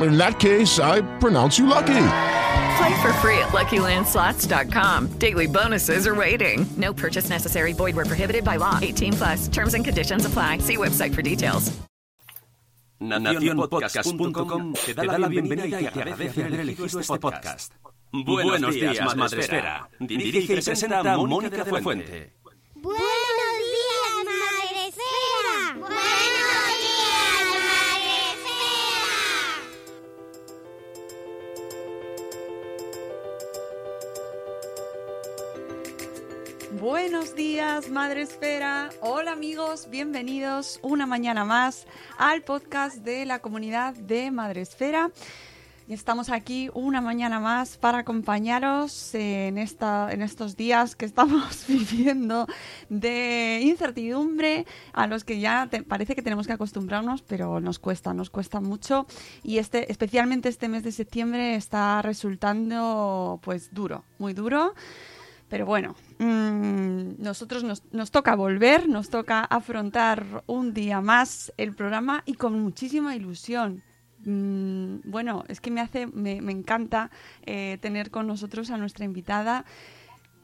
In that case, I pronounce you lucky. Play for free at LuckyLandSlots.com. Daily bonuses are waiting. No purchase necessary. Void where prohibited by law. 18 plus. Terms and conditions apply. See website for details. Nacionpodcast.com te da la bienvenida y te agradece haber elegido este podcast. Buenos días, Madresfera. Dirige y presenta Mónica de la Fuente. Buenos días, Madresfera. Buenos Buenos días, Madre Esfera. Hola amigos, bienvenidos una mañana más al podcast de la comunidad de Madre Esfera. Estamos aquí una mañana más para acompañaros en, esta, en estos días que estamos viviendo de incertidumbre, a los que ya te- parece que tenemos que acostumbrarnos, pero nos cuesta, nos cuesta mucho. Y este, especialmente este mes de septiembre está resultando pues duro, muy duro. Pero bueno, mm, nosotros nos, nos toca volver, nos toca afrontar un día más el programa y con muchísima ilusión. Mm, bueno, es que me hace, me, me encanta eh, tener con nosotros a nuestra invitada,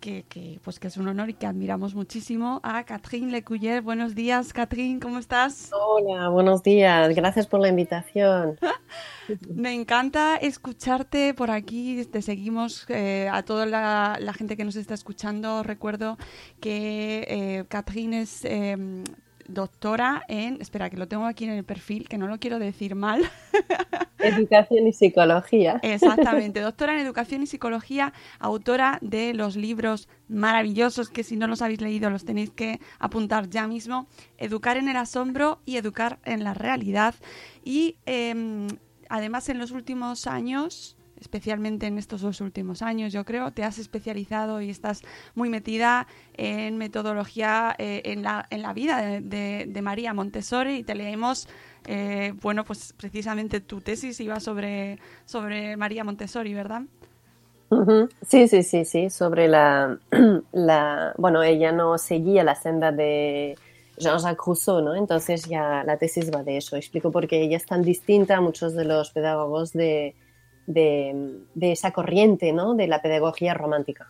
que, que, pues que es un honor y que admiramos muchísimo, a Catherine Lecuyer. Buenos días, Catherine, ¿cómo estás? Hola, buenos días. Gracias por la invitación. Me encanta escucharte por aquí. Te seguimos eh, a toda la, la gente que nos está escuchando. Recuerdo que eh, Catherine es eh, doctora en. Espera, que lo tengo aquí en el perfil, que no lo quiero decir mal. Educación y psicología. Exactamente, doctora en educación y psicología, autora de los libros maravillosos que si no los habéis leído los tenéis que apuntar ya mismo, Educar en el asombro y Educar en la realidad. Y eh, además en los últimos años, especialmente en estos dos últimos años, yo creo, te has especializado y estás muy metida en metodología eh, en, la, en la vida de, de- María Montessori y te leemos, eh, bueno, pues precisamente tu tesis iba sobre, sobre María Montessori, ¿verdad? Sí, sí, sí, sí. Sobre la, la. Bueno, ella no seguía la senda de Jean-Jacques Rousseau, ¿no? Entonces ya la tesis va de eso. Explico por qué ella es tan distinta a muchos de los pedagogos de, de, esa corriente, ¿no? De la pedagogía romántica.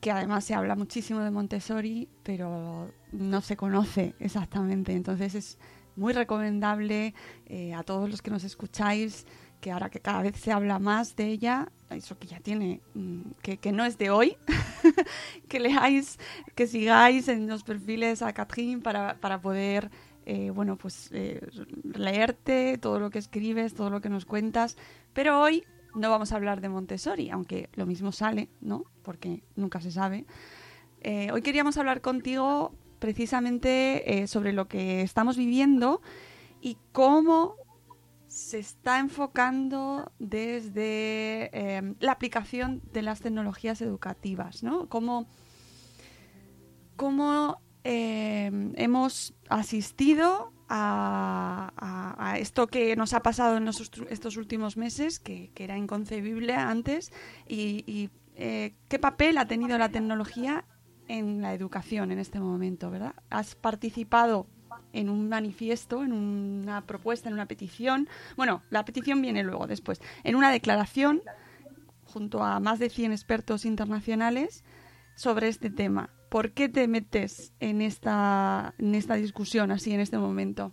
Que además se habla muchísimo de Montessori, pero no se conoce exactamente. Entonces es muy recomendable eh, a todos los que nos escucháis que ahora que cada vez se habla más de ella, eso que ya tiene, mm, que, que no es de hoy, que leáis, que sigáis en los perfiles a Catherine para, para poder, eh, bueno, pues eh, leerte todo lo que escribes, todo lo que nos cuentas. Pero hoy no vamos a hablar de Montessori, aunque lo mismo sale, ¿no? Porque nunca se sabe. Eh, hoy queríamos hablar contigo precisamente eh, sobre lo que estamos viviendo y cómo se está enfocando desde eh, la aplicación de las tecnologías educativas, ¿no? Cómo, cómo, eh, hemos asistido a, esto que nos ha pasado en estos últimos meses, que, era inconcebible antes, y, y, eh, qué papel ha tenido la tecnología en la educación en este momento, ¿verdad? Has participado en un manifiesto, en una propuesta, en una petición. Bueno, la petición viene luego, después. En una declaración, junto a más de 100 expertos internacionales, sobre este tema. ¿Por qué te metes en esta, en esta discusión así en este momento?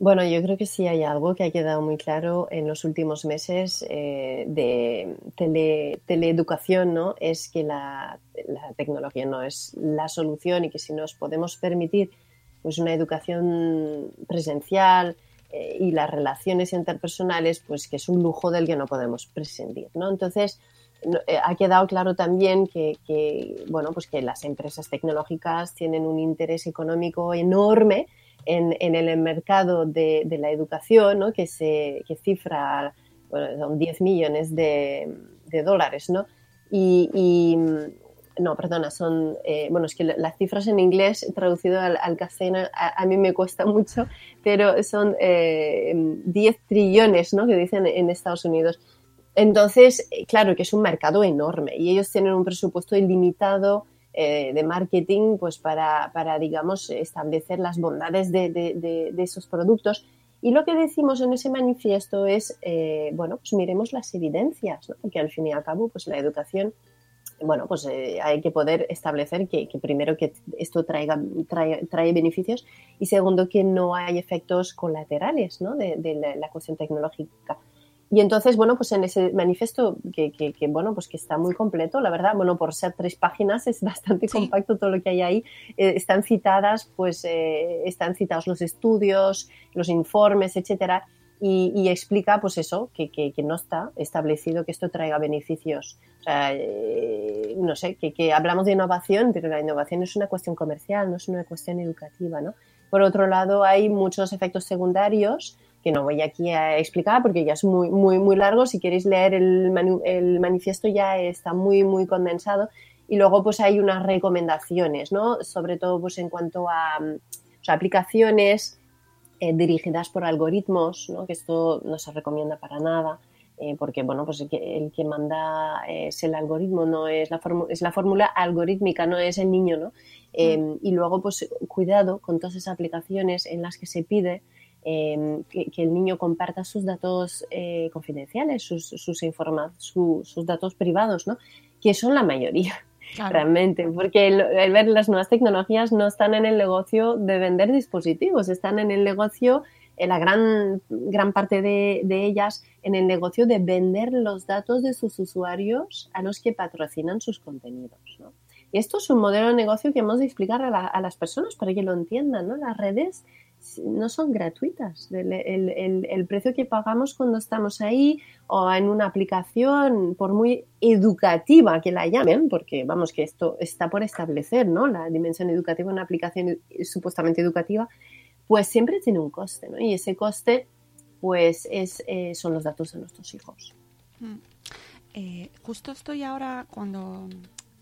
Bueno, yo creo que sí hay algo que ha quedado muy claro en los últimos meses eh, de tele- teleeducación, ¿no? Es que la, tecnología no es la solución y que si nos podemos permitir pues una educación presencial eh, y las relaciones interpersonales, pues que es un lujo del que no podemos prescindir, ¿no? Entonces, ha quedado claro también que, que, bueno, pues que las empresas tecnológicas tienen un interés económico enorme en, en el mercado de, de la educación, ¿no? que, se, que cifra bueno, son 10 millones de, de dólares. ¿no? Y, y, no, perdona, son, eh, bueno, es que la- las cifras en inglés traducido al, al castellano a, a mí me cuesta mucho, pero son eh, 10 trillones, ¿no? Que dicen en Estados Unidos. Entonces, eh, claro que es un mercado enorme y ellos tienen un presupuesto ilimitado eh, de marketing pues para, para, digamos, establecer las bondades de, de- de- de esos productos. Y lo que decimos en ese manifiesto es, eh, bueno, pues miremos las evidencias, ¿no? porque al fin y al cabo, pues la educación bueno, pues eh, hay que poder establecer que, que primero que esto traiga, trae, trae beneficios y segundo que no hay efectos colaterales ¿no? de, la, la cuestión tecnológica. Y entonces, bueno, pues en ese manifiesto que, que, que, bueno, pues que está muy completo, la verdad, bueno, por ser tres páginas es bastante sí. compacto todo lo que hay ahí. Eh, están citadas, pues, eh, están citados los estudios, los informes, etcétera, y, y explica, pues eso, que, que, no está establecido que esto traiga beneficios. O sea, eh, no sé, que hablamos de innovación, pero la innovación es una cuestión comercial, no es una cuestión educativa, ¿no? Por otro lado, hay muchos efectos secundarios que no voy aquí a explicar porque ya es muy, muy, muy largo. Si queréis leer el, manu el manifiesto ya está muy, muy condensado. Y luego pues hay unas recomendaciones, ¿no? Sobre todo pues en cuanto a o sea, aplicaciones eh, dirigidas por algoritmos, ¿no? Que esto no se recomienda para nada. Eh, porque bueno, pues el que, el que, manda es el algoritmo, no es la, es la fórmula algorítmica, no es el niño, ¿no? Eh, mm. Y luego, pues cuidado con todas esas aplicaciones en las que se pide eh, que, que, el niño comparta sus datos eh, confidenciales, sus, sus, informa su, sus datos privados, ¿no? Que son la mayoría. Claro. Realmente, porque el, el, ver las nuevas tecnologías no están en el negocio de vender dispositivos, están en el negocio, la gran, gran parte de, de, ellas, en el negocio de vender los datos de sus usuarios a los que patrocinan sus contenidos. ¿no? Y esto es un modelo de negocio que hemos de explicar a, la, a las personas para que lo entiendan. ¿no? Las redes no son gratuitas. El, el, el, precio que pagamos cuando estamos ahí o en una aplicación, por muy educativa que la llamen, porque vamos, que esto está por establecer, ¿no? La dimensión educativa en una aplicación supuestamente educativa, pues siempre tiene un coste, ¿no? Y ese coste, pues, es, eh, son los datos de nuestros hijos. Mm. Eh, justo estoy ahora cuando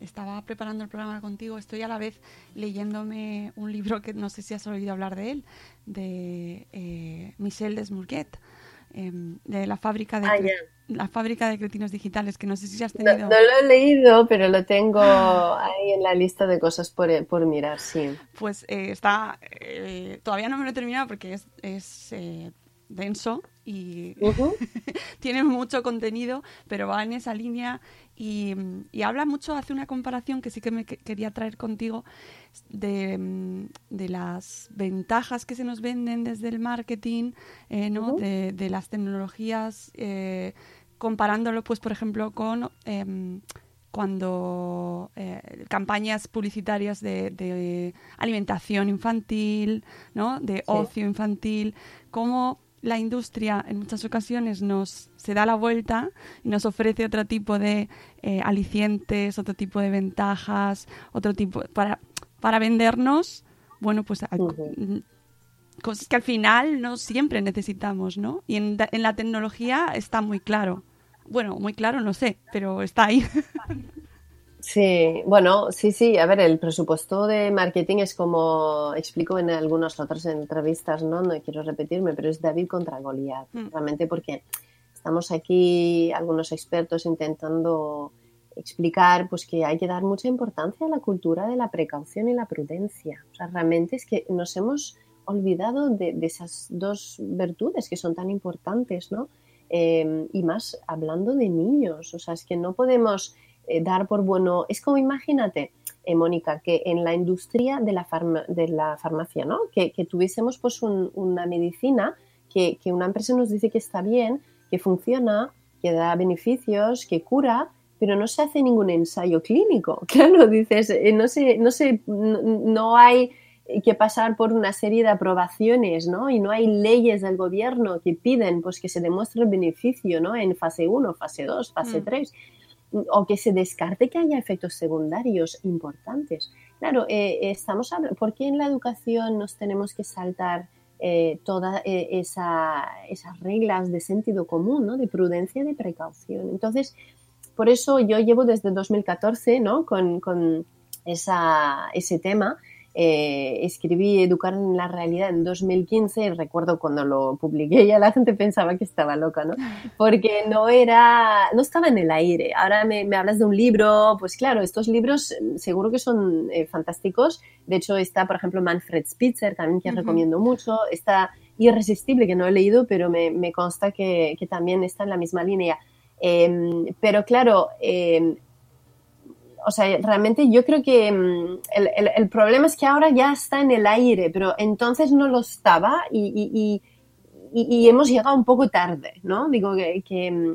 estaba preparando el programa contigo, estoy a la vez leyéndome un libro que no sé si has oído hablar de él, de eh, Michel Desmourguet, eh, de la fábrica de, ah, yeah. la fábrica de cretinos digitales, que no sé si has tenido... No, no lo he leído, pero lo tengo ahí en la lista de cosas por, por mirar, sí. Pues eh, está, todavía no me lo he terminado porque es, es denso y uh -huh. tiene mucho contenido, pero va en esa línea y, y, habla mucho, hace una comparación que sí que me que quería traer contigo de, de, las ventajas que se nos venden desde el marketing, eh, ¿no? Uh -huh. de, de, las tecnologías, eh, comparándolo, pues, por ejemplo, con eh, cuando eh, campañas publicitarias de, de, alimentación infantil, ¿no? de ocio infantil, cómo la industria en muchas ocasiones nos se da la vuelta y nos ofrece otro tipo de eh, alicientes, otro tipo de ventajas, otro tipo para para vendernos, bueno, pues uh -huh. cosas que al final no siempre necesitamos, ¿no? Y en, en la tecnología está muy claro. Bueno, muy claro, no sé, pero está ahí. Sí, bueno, sí, sí. A ver, el presupuesto de marketing es como explico en algunas otras entrevistas, ¿no? No quiero repetirme, pero es David contra Goliat. Mm. Realmente porque estamos aquí algunos expertos intentando explicar pues que hay que dar mucha importancia a la cultura de la precaución y la prudencia. O sea, realmente es que nos hemos olvidado de, de esas dos virtudes que son tan importantes, ¿no? Eh, y más hablando de niños, o sea, es que no podemos eh, dar por bueno, es como imagínate, eh, Mónica, que en la industria de la, farma, de la farmacia, ¿no? Que, que tuviésemos pues un, una medicina que, que, una empresa nos dice que está bien, que funciona, que da beneficios, que cura, pero no se hace ningún ensayo clínico. Claro, dices, eh, no, sé, no, sé, no, no hay que pasar por una serie de aprobaciones, ¿no? Y no hay leyes del gobierno que piden pues que se demuestre el beneficio, ¿no? En fase 1, fase 2, fase Mm. 3, o que se descarte que haya efectos secundarios importantes. Claro, eh, estamos hablando, ¿por qué en la educación nos tenemos que saltar eh, todas eh, esa- esas reglas de sentido común. De prudencia y de precaución. Entonces, por eso yo llevo desde 2014, ¿no? Con, ese tema. Eh, escribí Educar en la realidad en 2015 y recuerdo cuando lo publiqué ya la gente pensaba que estaba loca, ¿no? Porque no era, no estaba en el aire. Ahora me, me hablas de un libro, pues claro, estos libros eh, seguro que son eh, fantásticos. De hecho está, por ejemplo, Manfred Spitzer, también que Ujú. recomiendo mucho. Está Irresistible, que no he leído, pero me, me consta que, que también está en la misma línea. Eh, pero claro, eh, o sea, realmente yo creo que mm, el, el- problema es que ahora ya está en el aire, pero entonces no lo estaba y, y- y- y- hemos llegado un poco tarde, ¿no? Digo que, que, mm,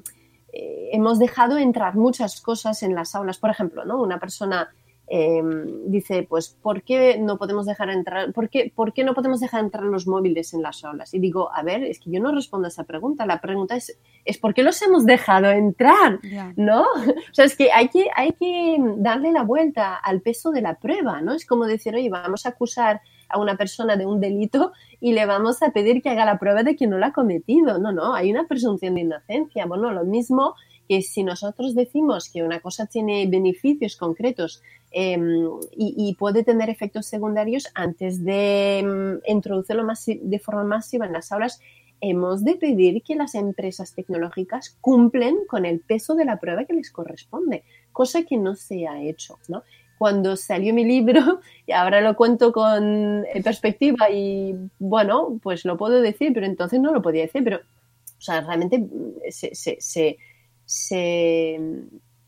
eh, hemos dejado entrar muchas cosas en las aulas. Por ejemplo, ¿no? Una persona eh, dice, pues, ¿por qué no podemos dejar entrar, por qué, por qué no podemos dejar entrar los móviles en las aulas? Y digo, a ver, es que yo no respondo a esa pregunta. La pregunta es, es ¿por qué los hemos dejado entrar? ¿no? O sea, es que hay, que hay que darle la vuelta al peso de la prueba, ¿no? Es como decir, oye, vamos a acusar a una persona de un delito y le vamos a pedir que haga la prueba de que no la ha cometido. No, no, hay una presunción de inocencia. Bueno, lo mismo que si nosotros decimos que una cosa tiene beneficios concretos eh, y, y puede tener efectos secundarios antes de mm, introducirlo de forma masiva en las aulas, hemos de pedir que las empresas tecnológicas cumplen con el peso de la prueba que les corresponde, cosa que no se ha hecho, ¿no? Cuando salió mi libro, y ahora lo cuento con eh, perspectiva y bueno, pues lo puedo decir, pero entonces no lo podía decir, pero, o sea, realmente mm, se, se, se, se,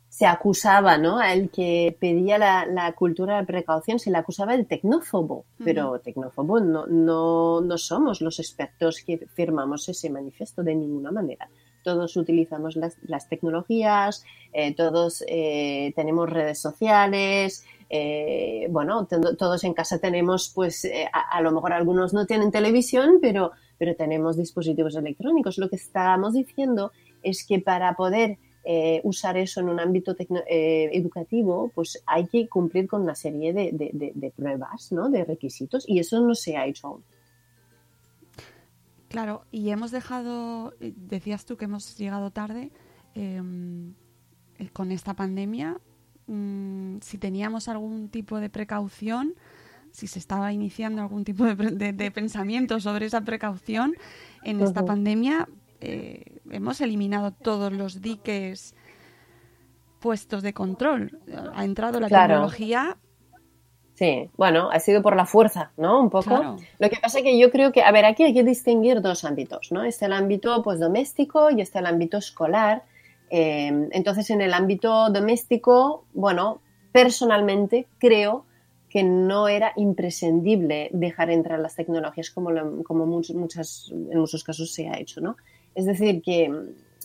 se acusaba, ¿no? Al que pedía la, la cultura de la precaución, se le acusaba el tecnófobo, pero tecnófobo no, no, no somos los expertos que firmamos ese manifiesto de ninguna manera. Todos utilizamos las, las tecnologías, eh, todos eh, tenemos redes sociales, eh, bueno, to- todos en casa tenemos, pues eh, a, a lo mejor algunos no tienen televisión, pero, pero tenemos dispositivos electrónicos. Lo que estamos diciendo es que para poder eh, usar eso en un ámbito eh, educativo, pues hay que cumplir con una serie de, de- de- de pruebas, ¿no? de requisitos, y eso no se ha hecho aún. Claro, y hemos dejado, eh, decías tú que hemos llegado tarde eh, eh, con esta pandemia, mm, si teníamos algún tipo de precaución, si se estaba iniciando algún tipo de, pre- de- de pensamiento sobre esa precaución, en esta pandemia eh, hemos eliminado todos los diques puestos de control. Ha entrado la Claro. tecnología. Sí, bueno, ha sido por la fuerza, ¿no? Un poco. Claro. Lo que pasa es que yo creo que, a ver, aquí hay que distinguir dos ámbitos, ¿no? Está el ámbito pues doméstico y está el ámbito escolar. Eh, entonces, en el ámbito doméstico, bueno, personalmente creo que no era imprescindible dejar entrar las tecnologías como, lo- como much- muchas, en muchos casos se ha hecho, ¿no? Es decir, que,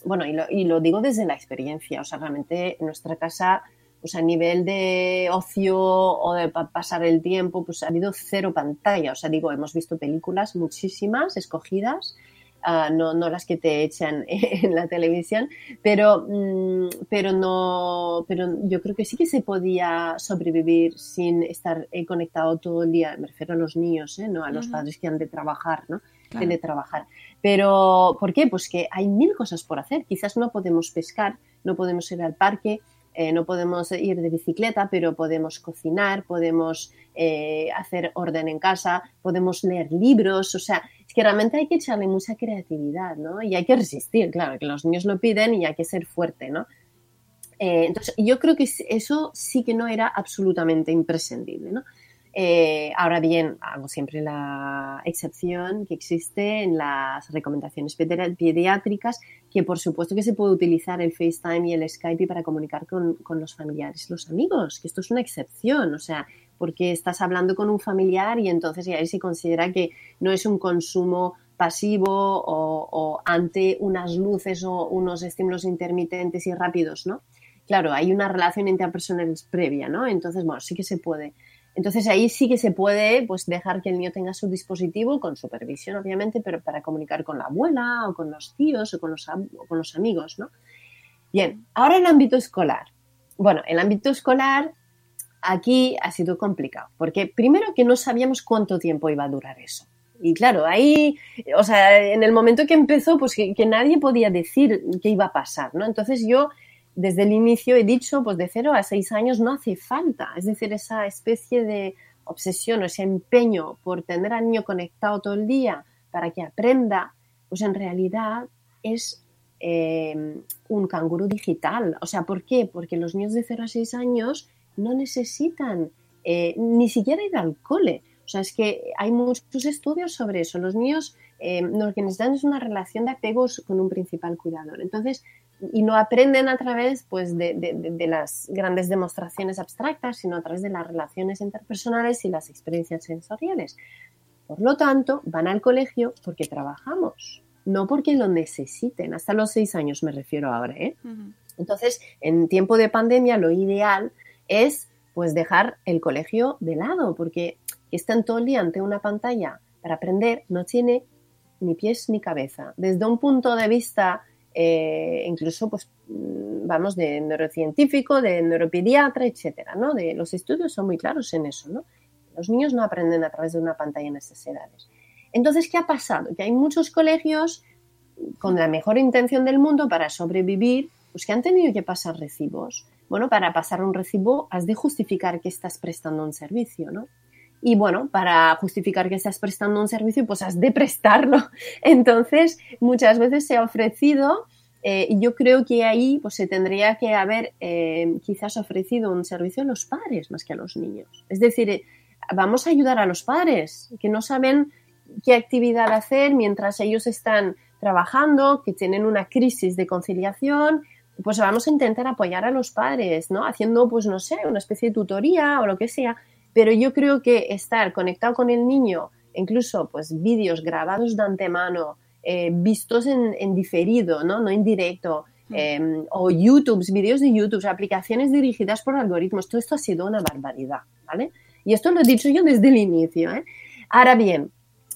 bueno, y lo, y lo digo desde la experiencia, o sea, realmente en nuestra casa, pues a nivel de ocio o de pa- pasar el tiempo, pues ha habido cero pantalla, o sea, digo, hemos visto películas muchísimas escogidas, ah, no, no las que te echan en la televisión, pero, mm, pero no, pero yo creo que sí que se podía sobrevivir sin estar eh, conectado todo el día, me refiero a los niños, ¿eh? no a los padres que han de trabajar, ¿no? Claro. teletrabajar. Pero, ¿por qué? Pues que hay mil cosas por hacer. Quizás no podemos pescar, no podemos ir al parque, eh, no podemos ir de bicicleta, pero podemos cocinar, podemos eh, hacer orden en casa, podemos leer libros. O sea, es que realmente hay que echarle mucha creatividad, ¿no? Y hay que resistir, claro, que los niños lo piden y hay que ser fuerte, ¿no? Eh, entonces, yo creo que eso sí que no era absolutamente imprescindible, ¿no? Eh, ahora bien, hago siempre la excepción que existe en las recomendaciones pedi- pediátricas, que por supuesto que se puede utilizar el FaceTime y el Skype para comunicar con, los familiares los amigos, que esto es una excepción, o sea, porque estás hablando con un familiar y entonces ahí se considera que no es un consumo pasivo o, o ante unas luces o unos estímulos intermitentes y rápidos, ¿no? Claro, hay una relación interpersonal previa, ¿no? Entonces, bueno, sí que se puede. Entonces ahí sí que se puede pues, dejar que el niño tenga su dispositivo, con supervisión obviamente, pero para comunicar con la abuela o con los tíos o con los, con los amigos, ¿no? Bien, ahora el ámbito escolar. Bueno, el ámbito escolar aquí ha sido complicado, porque primero que no sabíamos cuánto tiempo iba a durar eso. Y claro, ahí, o sea, en el momento que empezó, pues que, que nadie podía decir qué iba a pasar, ¿no? Entonces yo, desde el inicio he dicho, pues de cero a seis años no hace falta, es decir, esa especie de obsesión o ese empeño por tener al niño conectado todo el día para que aprenda, pues en realidad es eh, un canguro digital. O sea, ¿por qué? Porque los niños de 0 a 6 años no necesitan eh, ni siquiera ir al cole. O sea, es que hay muchos estudios sobre eso. Los niños eh, lo que necesitan es una relación de apegos con un principal cuidador. Entonces, y no aprenden a través pues, de, de- de- de las grandes demostraciones abstractas, sino a través de las relaciones interpersonales y las experiencias sensoriales. Por lo tanto, van al colegio porque trabajamos, no porque lo necesiten. Hasta los seis años me refiero ahora, ¿eh? Entonces, en tiempo de pandemia, lo ideal es pues dejar el colegio de lado, porque que están todo el día ante una pantalla para aprender no tiene ni pies ni cabeza. Desde un punto de vista, eh, incluso, pues, mm, vamos, de neurocientífico, de neuropediatra, etcétera, ¿no? De, los estudios son muy claros en eso, ¿no? Los niños no aprenden a través de una pantalla en esas edades. Entonces, ¿qué ha pasado? Que hay muchos colegios con la mejor intención del mundo para sobrevivir, pues que han tenido que pasar recibos. Bueno, para pasar un recibo has de justificar que estás prestando un servicio, ¿no? Y bueno, para justificar que estás prestando un servicio, pues has de prestarlo. Entonces, muchas veces se ha ofrecido, eh, yo creo que ahí pues, se tendría que haber eh, quizás ofrecido un servicio a los padres más que a los niños. Es decir, eh, vamos a ayudar a los padres que no saben qué actividad hacer mientras ellos están trabajando, que tienen una crisis de conciliación, pues vamos a intentar apoyar a los padres, ¿no? Haciendo, pues no sé, una especie de tutoría o lo que sea. Pero yo creo que estar conectado con el niño, incluso pues vídeos grabados de antemano, eh, vistos en, en diferido, ¿no? No en directo, eh, o YouTube, vídeos de YouTube, aplicaciones dirigidas por algoritmos, todo esto ha sido una barbaridad, ¿vale? Y esto lo he dicho yo desde el inicio, ¿eh? Ahora bien,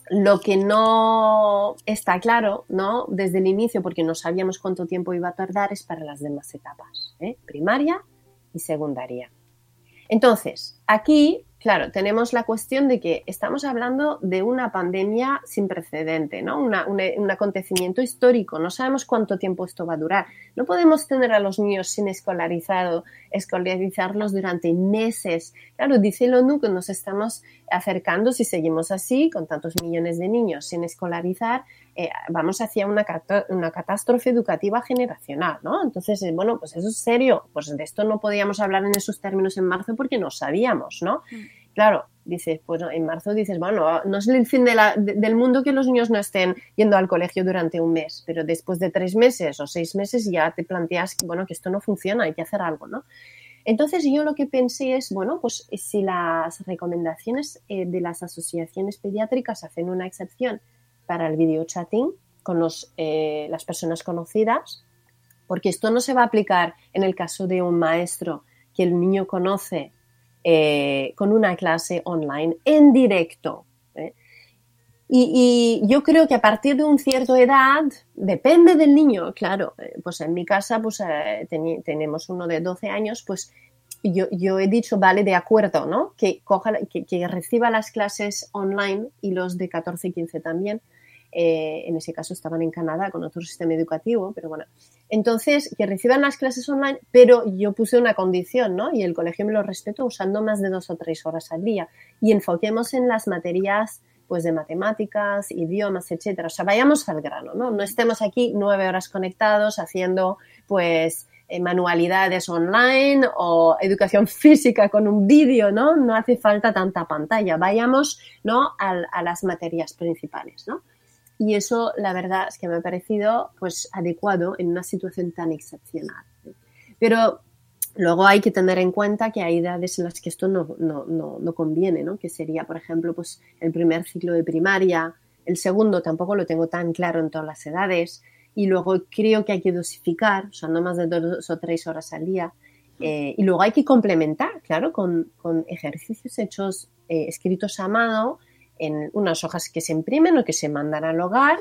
lo que no está claro, ¿no? Desde el inicio, porque no sabíamos cuánto tiempo iba a tardar, es para las demás etapas, ¿eh? primaria y secundaria. Entonces, aquí, claro, tenemos la cuestión de que estamos hablando de una pandemia sin precedente, ¿no? Una- un, un acontecimiento histórico. No sabemos cuánto tiempo esto va a durar. No podemos tener a los niños sin escolarizado, escolarizarlos durante meses. Claro, dice la ONU que nos estamos acercando, si seguimos así, con tantos millones de niños sin escolarizar, eh, vamos hacia una, una catástrofe educativa generacional, ¿no? Entonces, eh, bueno, pues eso es serio. Pues de esto no podíamos hablar en esos términos en marzo porque no sabíamos, ¿no? Claro, dices, pues no, en marzo dices, bueno, no es el fin del mundo que los niños no estén yendo al colegio durante un mes, pero después de tres meses o seis meses ya te planteas, que, bueno, que esto no funciona, hay que hacer algo, ¿no? Entonces yo lo que pensé es, bueno, pues si las recomendaciones eh, de las asociaciones pediátricas hacen una excepción para el video chatting con eh, las personas conocidas, porque esto no se va a aplicar en el caso de un maestro que el niño conoce eh, con una clase online en directo. ¿eh? Y, yo creo que a partir de una cierta edad, depende del niño, claro, eh, pues en mi casa pues tenemos uno de 12 años, pues yo, yo he dicho, vale, de acuerdo, ¿no? Que, coja, que, que reciba las clases online y los de 14 y 15 también. Eh, en ese caso estaban en Canadá con otro sistema educativo, pero bueno. Entonces, que reciban las clases online, pero yo puse una condición, ¿no? Y el colegio me lo respetó usando más de dos o tres horas al día. Y enfoquemos en las materias pues de matemáticas, idiomas, etcétera. O sea, vayamos al grano, ¿no? No estemos aquí nueve horas conectados haciendo pues eh, manualidades online o educación física con un vídeo, ¿no? No hace falta tanta pantalla. Vayamos, ¿no? Al- a las materias principales, ¿no? Y eso, la verdad, es que me ha parecido pues adecuado en una situación tan excepcional. Pero luego hay que tener en cuenta que hay edades en las que esto no, no, no, no conviene, ¿no? Que sería, por ejemplo, pues el primer ciclo de primaria, el segundo tampoco lo tengo tan claro en todas las edades, y luego creo que hay que dosificar, o sea, no más de dos o tres horas al día. Eh, y luego hay que complementar, claro, con, con ejercicios hechos, eh, escritos a mano, en unas hojas que se imprimen o que se mandan al hogar.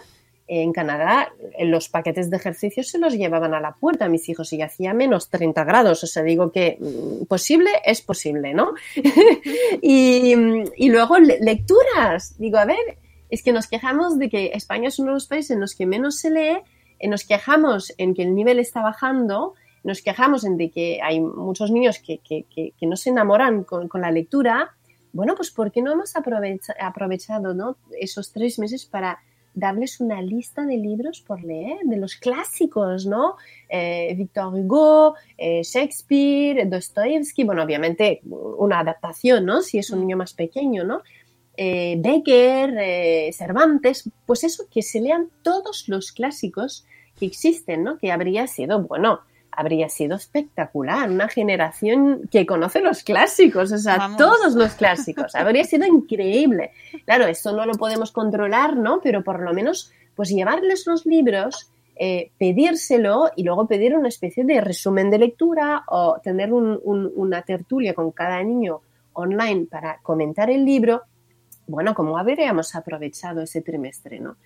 En Canadá, los paquetes de ejercicios se los llevaban a la puerta a mis hijos y hacía menos 30 grados. O sea, digo que mm, posible es posible, ¿no? y, y luego le- lecturas. Digo, a ver, es que nos quejamos de que España es uno de los países en los que menos se lee, eh, nos quejamos en que el nivel está bajando, nos quejamos en de que hay muchos niños que, que- que- que no se enamoran con, con la lectura. Bueno, pues ¿por qué no hemos aprovecha- aprovechado ¿no? esos tres meses para darles una lista de libros por leer, de los clásicos, ¿no? Eh, Victor Hugo, eh, Shakespeare, Dostoevsky, bueno, obviamente una adaptación, ¿no? Si es un niño más pequeño, ¿no? eh, Becker, Cervantes, pues eso, que se lean todos los clásicos que existen, ¿no? Que habría sido, bueno, habría sido espectacular, una generación que conoce los clásicos, o sea, Vamos. todos los clásicos, habría sido increíble. Claro, esto no lo podemos controlar, ¿no? Pero por lo menos, pues llevarles los libros, eh, pedírselo y luego pedir una especie de resumen de lectura o tener un- un- una tertulia con cada niño online para comentar el libro, bueno, ¿cómo habríamos aprovechado ese trimestre, no?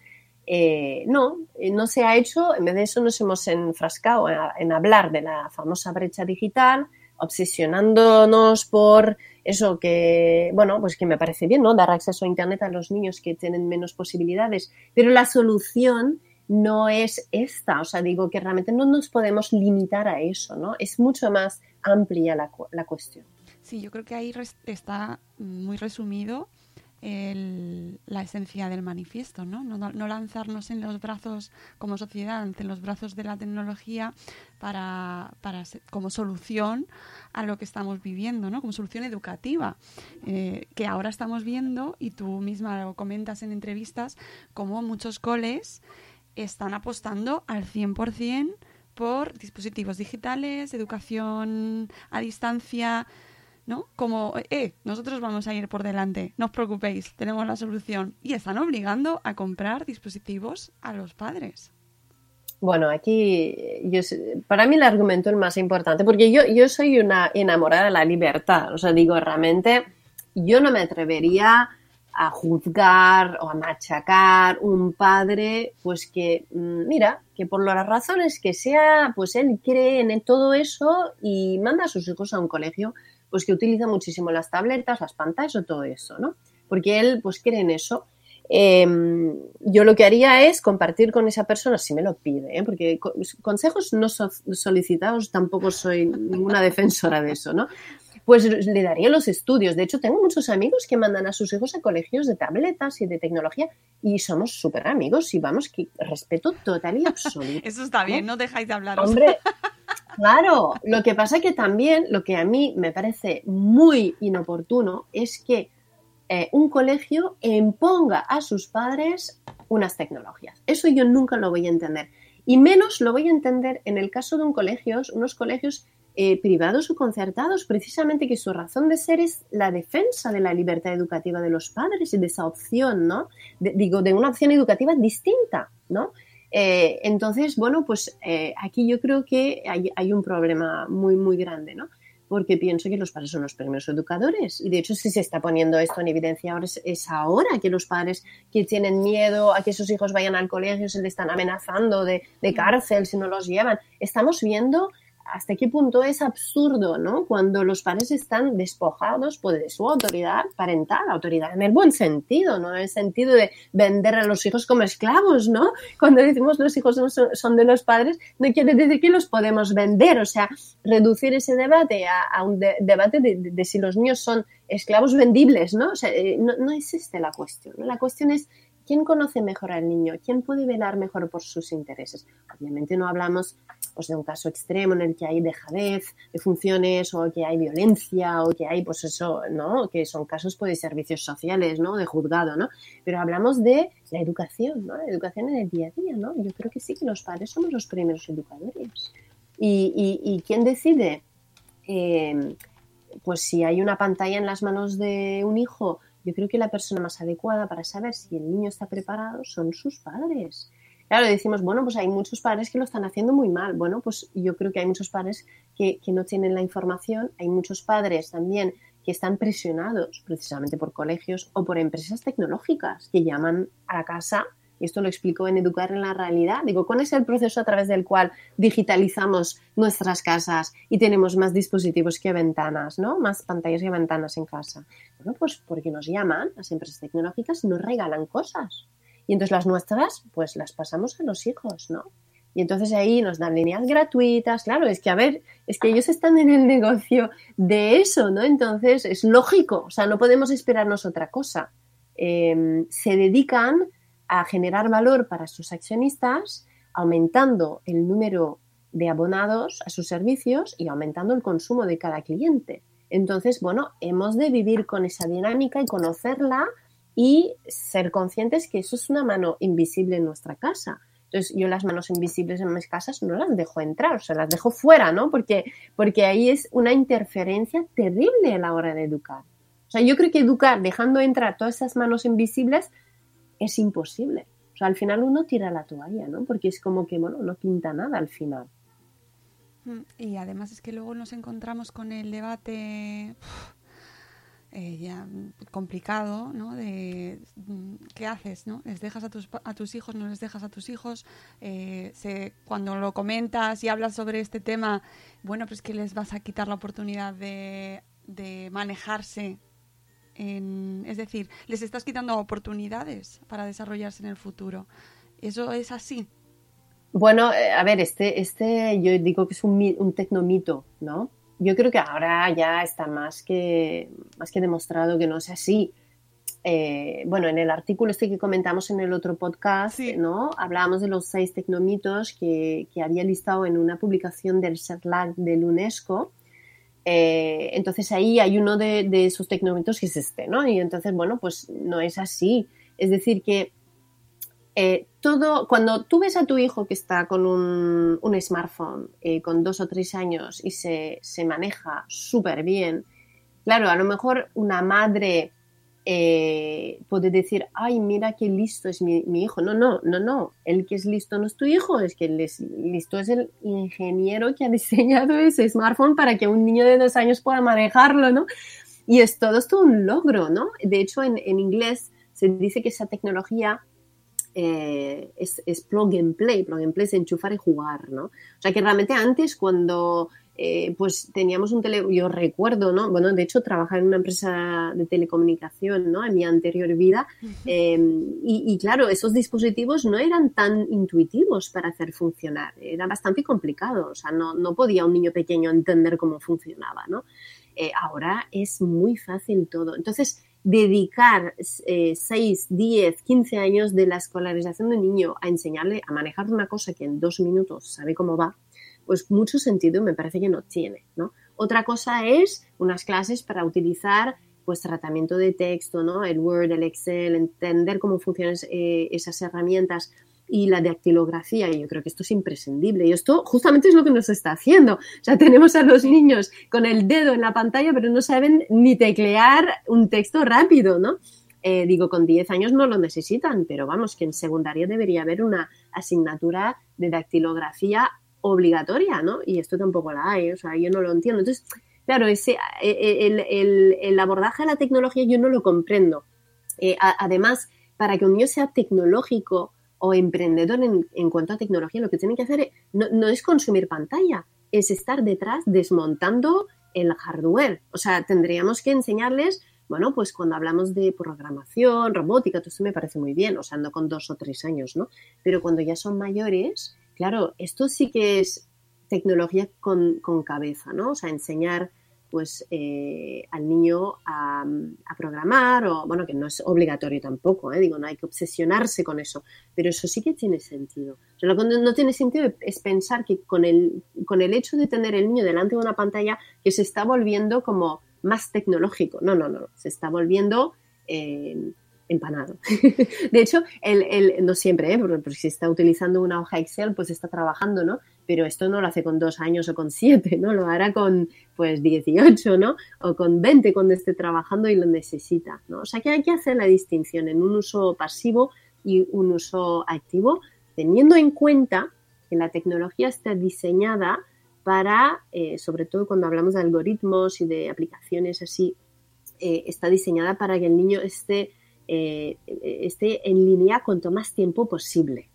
Eh, no, eh, no se ha hecho, en vez de eso nos hemos enfrascado en, en hablar de la famosa brecha digital, obsesionándonos por eso que, bueno, pues que me parece bien, ¿no? Dar acceso a Internet a los niños que tienen menos posibilidades, pero la solución no es esta, o sea, digo que realmente no nos podemos limitar a eso, ¿no? Es mucho más amplia la, la cuestión. Sí, yo creo que ahí está muy resumido el- la esencia del manifiesto, ¿no? ¿no? no lanzarnos en los brazos como sociedad, ante los brazos de la tecnología para, para como solución a lo que estamos viviendo, ¿no? Como solución educativa, eh, que ahora estamos viendo, y tú misma lo comentas en entrevistas, como muchos coles están apostando al 100% por dispositivos digitales, educación a distancia, ¿no? Como, eh, nosotros vamos a ir por delante, no os preocupéis, tenemos la solución. Y están obligando a comprar dispositivos a los padres. Bueno, aquí yo, sé- para mí el argumento es el más importante, porque yo, yo soy una enamorada de la libertad. O sea, digo, realmente yo no me atrevería a juzgar o a machacar un padre, pues que, mm, mira, que por las razones que sea, pues él cree en todo eso y manda a sus hijos a un colegio, pues que utiliza muchísimo las tabletas, las pantallas o todo eso, ¿no? Porque él, pues cree en eso. Eh, yo lo que haría es compartir con esa persona, si me lo pide, ¿eh? porque co- consejos no so- solicitados tampoco soy ninguna defensora de eso, ¿no? Pues le daría los estudios. De hecho, tengo muchos amigos que mandan a sus hijos a colegios de tabletas y de tecnología y somos súper amigos y vamos, que respeto total y absoluto. Eso está bien, no dejáis de hablar. Hombre, claro, lo que pasa que también lo que a mí me parece muy inoportuno es que eh, un colegio imponga a sus padres unas tecnologías. Eso yo nunca lo voy a entender. Y menos lo voy a entender en el caso de un colegios, unos colegios eh, privados o concertados, precisamente que su razón de ser es la defensa de la libertad educativa de los padres y de esa opción, ¿no? Digo, de una opción educativa distinta, ¿no? Eh, entonces, bueno, pues eh, aquí yo creo que hay, hay un problema muy, muy grande, ¿no? Porque pienso que los padres son los primeros educadores. Y de hecho, si se está poniendo esto en evidencia ahora, es, ahora que los padres que tienen miedo a que sus hijos vayan al colegio se le están amenazando de, de cárcel si no los llevan. Estamos viendo hasta qué punto es absurdo, ¿no? Cuando los padres están despojados pues, de su autoridad parental, autoridad en el buen sentido, ¿no? En el sentido de vender a los hijos como esclavos, ¿no? Cuando decimos los hijos son, de los padres, no quiere decir que los podemos vender, o sea, reducir ese debate a, un de- debate de, de- de si los niños son esclavos vendibles, ¿no? O sea, eh, no, no existe la cuestión, ¿no? La cuestión es ¿Quién conoce mejor al niño? ¿Quién puede velar mejor por sus intereses? Obviamente no hablamos pues, de un caso extremo en el que hay dejadez de funciones o que hay violencia o que hay, pues eso, ¿no? Que son casos pues, de servicios sociales, ¿no? De juzgado, ¿no? Pero hablamos de la educación, ¿no? La educación en el día a día, ¿no? Yo creo que sí que los padres somos los primeros educadores. ¿Y, y, y quién decide? Eh, pues si hay una pantalla en las manos de un hijo, yo creo que la persona más adecuada para saber si el niño está preparado son sus padres. Claro, decimos, bueno, pues hay muchos padres que lo están haciendo muy mal. Bueno, pues yo creo que hay muchos padres que, no tienen la información, hay muchos padres también que están presionados precisamente por colegios o por empresas tecnológicas que llaman a la casa y esto lo explico en Educar en la Realidad. Digo, ¿cuál es el proceso a través del cual digitalizamos nuestras casas y tenemos más dispositivos que ventanas, ¿no? Más pantallas que ventanas en casa. Bueno, pues porque nos llaman las empresas tecnológicas nos regalan cosas. Y entonces las nuestras, pues las pasamos a los hijos, ¿no? Y entonces ahí nos dan líneas gratuitas. Claro, es que, a ver, es que ellos están en el negocio de eso, ¿no? Entonces es lógico, o sea, no podemos esperarnos otra cosa. Eh, se dedican a generar valor para sus accionistas, aumentando el número de abonados a sus servicios y aumentando el consumo de cada cliente. Entonces, bueno, hemos de vivir con esa dinámica y conocerla y ser conscientes que eso es una mano invisible en nuestra casa. Entonces, yo las manos invisibles en mis casas no las dejo entrar, o sea, las dejo fuera, ¿no? Porque, porque ahí es una interferencia terrible a la hora de educar. O sea, yo creo que educar dejando entrar todas esas manos invisibles es imposible. O sea, al final uno tira la toalla, ¿no? Porque es como que, bueno, no pinta nada al final. Mm, y además es que luego nos encontramos con el debate eh, ya complicado, ¿no? De mm, qué haces, ¿no? ¿Les dejas a tus, a tus hijos, no les dejas a tus hijos? Eh, cuando lo comentas y hablas sobre este tema, bueno, pues que les vas a quitar la oportunidad de, de manejarse es decir, les estás quitando oportunidades para desarrollarse en el futuro. ¿Eso es así? Bueno, eh, a ver, este, este yo digo que es un, un tecnomito, ¿no? Yo creo que ahora ya está más que, más que demostrado que no es así. Eh, bueno, en el artículo este que comentamos en el otro podcast, ¿no? Hablábamos de los seis tecnomitos que, que había listado en una publicación del CERLAC del UNESCO eh, entonces ahí hay uno de, esos tecnómetros que es este, ¿no? Y entonces, bueno, pues no es así. Es decir, que eh, todo, cuando tú ves a tu hijo que está con un, smartphone eh, con dos o tres años y se, se maneja súper bien, claro, a lo mejor una madre eh, puede decir, ay, mira qué listo es mi, hijo. No, no, no, no. El que es listo no es tu hijo, es que el listo es el ingeniero que ha diseñado ese smartphone para que un niño de dos años pueda manejarlo, ¿no? Y es todo esto un logro, ¿no? De hecho, en, inglés se dice que esa tecnología eh, es, es, plug and play. Plug and play es enchufar y jugar, ¿no? O sea que realmente antes cuando eh, pues teníamos un tele, yo recuerdo, ¿no? Bueno, de hecho trabajaba en una empresa de telecomunicación, ¿no? En mi anterior vida. Em, y, claro, esos dispositivos no eran tan intuitivos para hacer funcionar, era bastante complicado, o sea, no, no podía un niño pequeño entender cómo funcionaba, ¿no? Eh, ahora es muy fácil todo. Entonces, dedicar 6, 10, 15 años de la escolarización de niño a enseñarle a manejar una cosa que en dos minutos sabe cómo va, pues mucho sentido me parece que no tiene, ¿no? Otra cosa es unas clases para utilizar pues tratamiento de texto, ¿no? El Word, el Excel, entender cómo funcionan eh, esas herramientas y la dactilografía, y yo creo que esto es imprescindible. Y esto justamente es lo que nos está haciendo. O sea, tenemos a los niños con el dedo en la pantalla, pero no saben ni teclear un texto rápido, ¿no? Eh, digo, con 10 años no lo necesitan, pero vamos, que en secundaria debería haber una asignatura de dactilografía obligatoria, ¿no? Y esto tampoco la hay, o sea, yo no lo entiendo. Entonces, claro, ese, e, e, el, el, abordaje a la tecnología yo no lo comprendo. Eh, además, para que un niño sea tecnológico o emprendedor en, cuanto a tecnología, lo que tiene que hacer no, no, es consumir pantalla, es estar detrás desmontando el hardware. O sea, tendríamos que enseñarles, bueno, pues cuando hablamos de programación, robótica, todo esto me parece muy bien, o sea, ando con dos o tres años, ¿no? Pero cuando ya son mayores, Claro, esto sí que es tecnología con, cabeza, ¿no? O sea, enseñar pues eh, al niño a, programar o bueno que no es obligatorio tampoco ¿eh? digo no hay que obsesionarse con eso pero eso sí que tiene sentido lo que no tiene sentido es pensar que con el con el hecho de tener el niño delante de una pantalla que se está volviendo como más tecnológico no no no se está volviendo eh, empanado. de hecho, el, no siempre, ¿eh? porque, si está utilizando una hoja Excel, pues está trabajando, ¿no? Pero esto no lo hace con dos años o con siete, ¿no? Lo hará con, pues, 18, ¿no? O con 20 cuando esté trabajando y lo necesita, ¿no? O sea que hay que hacer la distinción en un uso pasivo y un uso activo teniendo en cuenta que la tecnología está diseñada para, eh, sobre todo cuando hablamos de algoritmos y de aplicaciones así, eh, está diseñada para que el niño esté, eh, esté en línea cuanto más tiempo posible.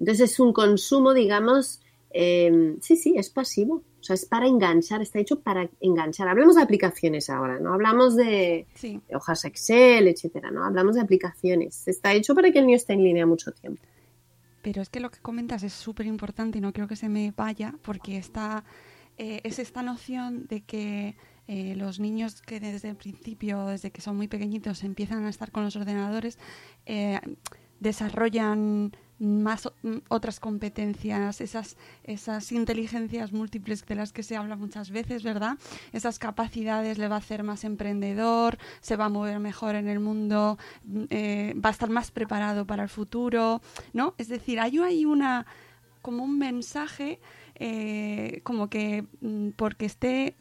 Entonces es un consumo, digamos, sí, sí, es pasivo. O sea, es para enganchar, está hecho para enganchar. Hablemos de aplicaciones ahora, ¿no? Hablamos de, Sí. hojas Excel, etcétera, ¿no? Hablamos de aplicaciones. Está hecho para que el niño esté en línea mucho tiempo. Pero es que lo que comentas es súper importante y no quiero que se me vaya porque está, eh, es esta noción de que eh, los niños que desde el principio, desde que son muy pequeñitos, empiezan a estar con los ordenadores, eh, desarrollan más mm, otras competencias, esas, esas inteligencias múltiples de las que se habla muchas veces, ¿verdad? Esas capacidades le va a hacer más emprendedor, se va a mover mejor en el mundo, mm, eh, va a estar más preparado para el futuro, ¿no? Es decir, hay ahí una como un mensaje eh, como que mm, porque esté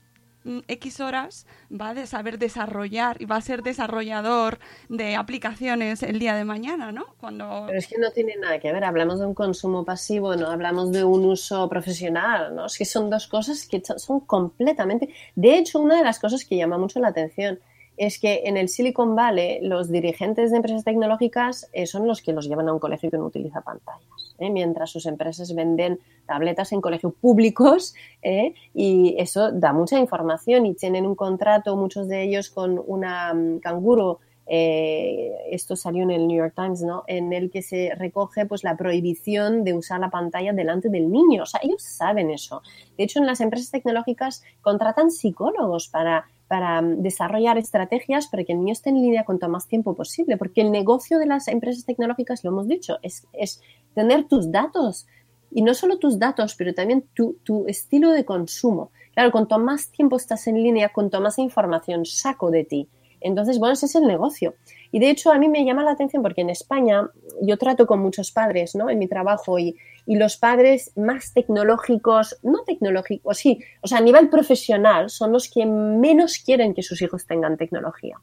X horas va a saber desarrollar y va a ser desarrollador de aplicaciones el día de mañana, ¿no? Cuando Pero es que no tiene nada que ver. Hablamos de un consumo pasivo, no hablamos de un uso profesional, ¿no? Es que son dos cosas que son completamente. De hecho, una de las cosas que llama mucho la atención es que en el Silicon Valley los dirigentes de empresas tecnológicas eh, son los que los llevan a un colegio que no utiliza pantallas, ¿eh? mientras sus empresas venden tabletas en colegios públicos ¿eh? y eso da mucha información y tienen un contrato, muchos de ellos con una mm, canguro esto salió en el New York Times, ¿no? En el que se recoge pues la prohibición de usar la pantalla delante del niño. O sea, ellos saben eso. De hecho, en las empresas tecnológicas contratan psicólogos para, para mm, desarrollar estrategias para que el niño esté en línea cuanto más tiempo posible. Porque el negocio de las empresas tecnológicas, lo hemos dicho, es, es tener tus datos. Y no solo tus datos, pero también tu, tu estilo de consumo. Claro, cuanto más tiempo estás en línea, cuanto más información saco de ti. Entonces, bueno, ese es el negocio. Y de hecho, a mí me llama la atención porque en España yo trato con muchos padres, ¿no? En mi trabajo y, y los padres más tecnológicos, no tecnológicos, sí, o sea, a nivel profesional, son los que menos quieren que sus hijos tengan tecnología.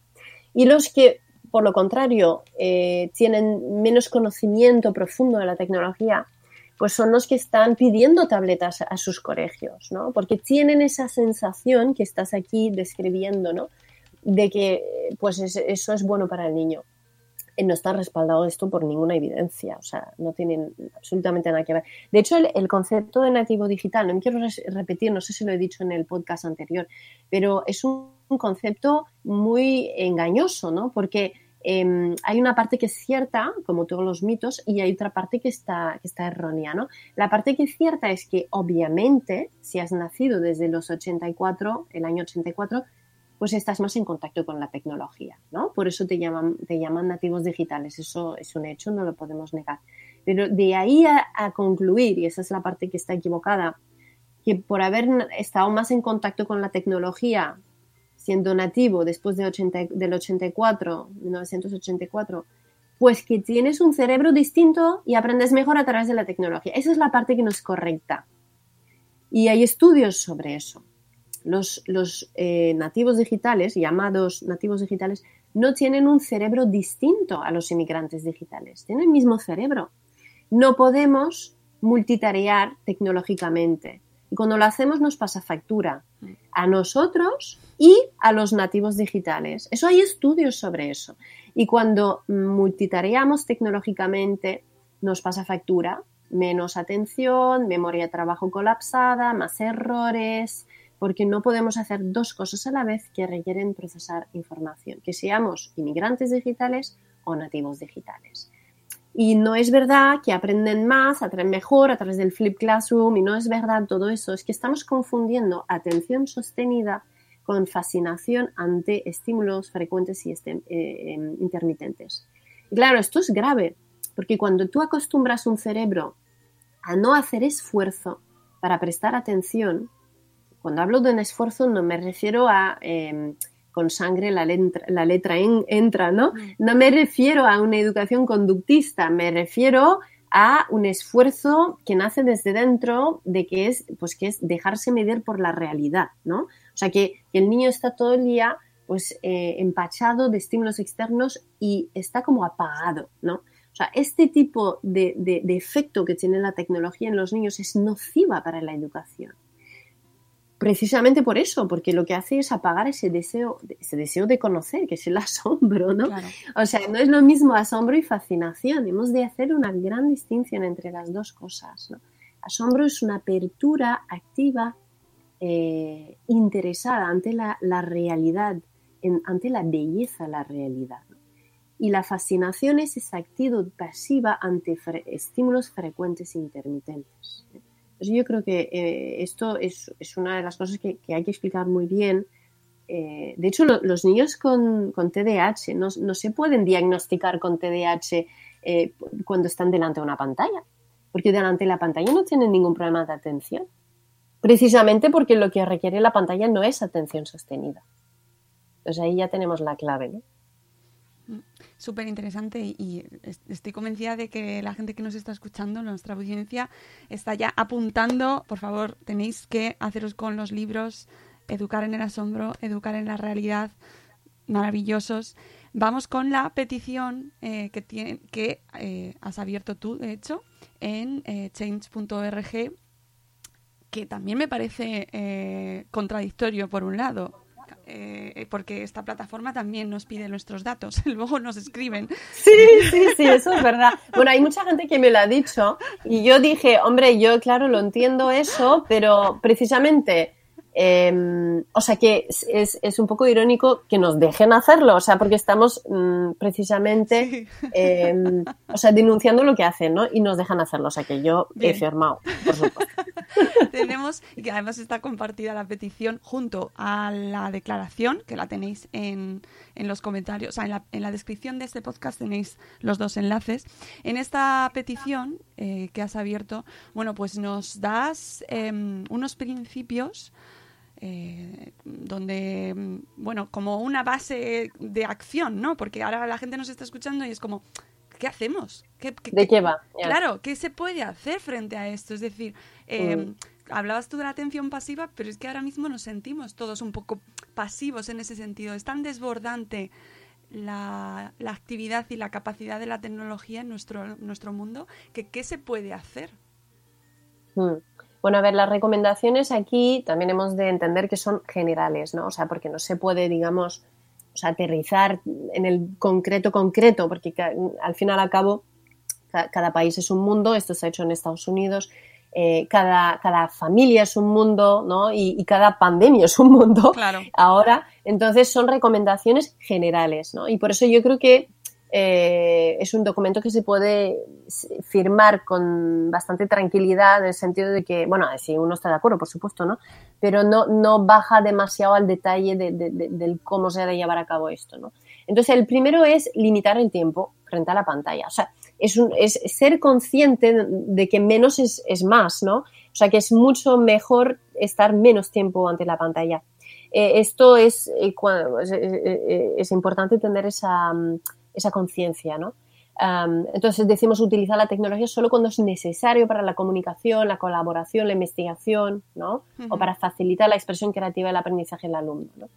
Y los que, por lo contrario, eh, tienen menos conocimiento profundo de la tecnología, pues son los que están pidiendo tabletas a sus colegios, ¿no? Porque tienen esa sensación que estás aquí describiendo, ¿no? De que pues es- eso es bueno para el niño. Eh, No está respaldado esto por ninguna evidencia, o sea, no tienen absolutamente nada que ver. De hecho, el, concepto de nativo digital, no me quiero repetir, no sé si lo he dicho en el podcast anterior, pero es un, un concepto muy engañoso, ¿no? Porque em, hay una parte que es cierta, como todos los mitos, y hay otra parte que está, que está errónea, ¿no? La parte que es cierta es que, obviamente, si has nacido desde los 84, el año 84, pues estás más en contacto con la tecnología, ¿no? Por eso te llaman, nativos digitales, eso es un hecho, no lo podemos negar. Pero de ahí a, concluir, y esa es la parte que está equivocada, que por haber estado más en contacto con la tecnología, siendo nativo después de 80 del 84, 1984, pues que tienes un cerebro distinto y aprendes mejor a través de la tecnología. Esa es la parte que no es correcta. Y hay estudios sobre eso los, eh, nativos digitales, llamados nativos digitales, no tienen un cerebro distinto a los inmigrantes digitales, tienen el mismo cerebro. No podemos multitarear tecnológicamente. Y cuando lo hacemos nos pasa factura a nosotros y a los nativos digitales. Eso hay estudios sobre eso. Y cuando multitareamos tecnológicamente nos pasa factura, menos atención, memoria de trabajo colapsada, más errores, porque no podemos hacer dos cosas a la vez que requieren procesar información, que seamos inmigrantes digitales o nativos digitales. Y no es verdad que aprenden más, aprenden mejor a través del flip classroom y no es verdad todo eso, es que estamos confundiendo atención sostenida con fascinación ante estímulos frecuentes y este, eh, intermitentes. Y claro, esto es grave, porque cuando tú acostumbras un cerebro a no hacer esfuerzo para prestar atención, cuando hablo de un esfuerzo no me refiero a eh, con sangre la letra, la letra en, entra, ¿no? No me refiero a una educación conductista, me refiero a un esfuerzo que nace desde dentro de que es, pues que es dejarse medir por la realidad, ¿no? O sea, que, el niño está todo el día pues eh, empachado de estímulos externos y está como apagado, ¿no? O O sea, este tipo de, de, de efecto que tiene la tecnología en los niños es nociva para la educación precisamente por eso, porque lo que hace es apagar ese deseo, ese deseo de conocer, que es el asombro, ¿no? O sea, no es lo mismo asombro y fascinación, hemos de hacer una gran distinción entre las dos cosas, ¿no? Asombro es una apertura activa, eh, interesada ante la, la realidad, en, ante la belleza de la realidad. ¿no? Y la fascinación es esa actitud pasiva ante fre estímulos frecuentes e intermitentes. ¿eh? Entonces yo creo que eh, esto es, una de las cosas que, hay que explicar muy bien. Eh, de hecho, lo, los niños con, TDAH no, no, se pueden diagnosticar con TDAH eh, cuando están delante de una pantalla, porque delante de la pantalla no tienen ningún problema de atención, precisamente porque lo que requiere la pantalla no es atención sostenida. Entonces ahí ya tenemos la clave. ¿no? Súper interesante y estoy convencida de que la gente que nos está escuchando, nuestra audiencia, está ya apuntando. Por favor, tenéis que haceros con los libros, Educar en el asombro, Educar en la realidad, maravillosos. Vamos con la petición eh, que, tiene, que eh, has abierto tú, de hecho, en eh, change.org, que también me parece eh, contradictorio por un lado eh, porque esta plataforma también nos pide nuestros datos, luego nos escriben. Sí, sí, sí, eso es verdad. Bueno, hay mucha gente que me lo ha dicho y yo dije, hombre, yo claro, lo entiendo eso, pero precisamente, eh, o sea que es, es, un poco irónico que nos dejen hacerlo, o sea, porque estamos mmm, precisamente, sí. eh, o sea, denunciando lo que hacen, ¿no? Y nos dejan hacerlo, o sea que yo Bien. he firmado, por supuesto. tenemos, y que además está compartida la petición junto a la declaración, que la tenéis en, en los comentarios, o sea, en la, en la, descripción de este podcast tenéis los dos enlaces. En esta petición eh, que has abierto, bueno, pues nos das eh, unos principios. Eh, donde, bueno, como una base de acción, ¿no? Porque ahora la gente nos está escuchando y es como, ¿qué hacemos? ¿Qué, qué, ¿De qué va? Yeah. Claro, ¿qué se puede hacer frente a esto? Es decir, eh, mm. hablabas tú de la atención pasiva, pero es que ahora mismo nos sentimos todos un poco pasivos en ese sentido. Es tan desbordante la, la actividad y la capacidad de la tecnología en nuestro, nuestro mundo que ¿qué se puede hacer? Mm. Bueno, a ver, las recomendaciones aquí también hemos de entender que son generales, ¿no? O sea, porque no se puede, digamos, o sea, aterrizar en el concreto concreto, porque al final al cabo cada país es un mundo, esto se ha hecho en Estados Unidos, eh, cada, cada, familia es un mundo, ¿no? Y, y, cada pandemia es un mundo claro. ahora. Entonces son recomendaciones generales, ¿no? Y por eso yo creo que eh, es un documento que se puede firmar con bastante tranquilidad en el sentido de que, bueno, si uno está de acuerdo, por supuesto, ¿no? Pero no, no baja demasiado al detalle de, de, cómo se ha de llevar a cabo esto, ¿no? Entonces, el primero es limitar el tiempo frente a la pantalla. O sea, es, un, es ser consciente de que menos es, es, más, ¿no? O sea, que es mucho mejor estar menos tiempo ante la pantalla. Eh, esto es, eh, es, es, importante tener esa esa conciencia, ¿no? Um, entonces decimos utilizar la tecnología solo cuando es necesario para la comunicación, la colaboración, la investigación, ¿no? Uh -huh. O para facilitar la expresión creativa del aprendizaje del alumno, ¿no?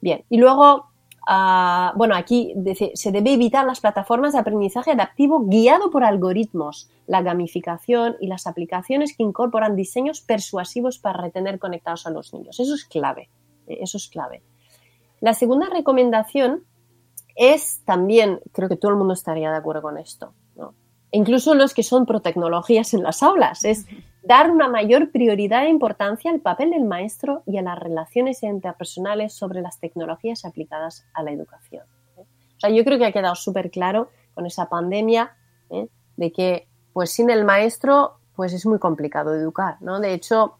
Bien, y luego, uh, bueno, aquí se debe evitar las plataformas de aprendizaje adaptivo guiado por algoritmos, la gamificación y las aplicaciones que incorporan diseños persuasivos para retener conectados a los niños. Eso es clave, ¿eh? eso es clave. La segunda recomendación es también, creo que todo el mundo estaría de acuerdo con esto, ¿no? incluso los que son pro tecnologías en las aulas, es dar una mayor prioridad e importancia al papel del maestro y a las relaciones interpersonales sobre las tecnologías aplicadas a la educación. ¿eh? O sea, yo creo que ha quedado súper claro con esa pandemia ¿eh? de que, pues sin el maestro, pues es muy complicado educar, ¿no? De hecho,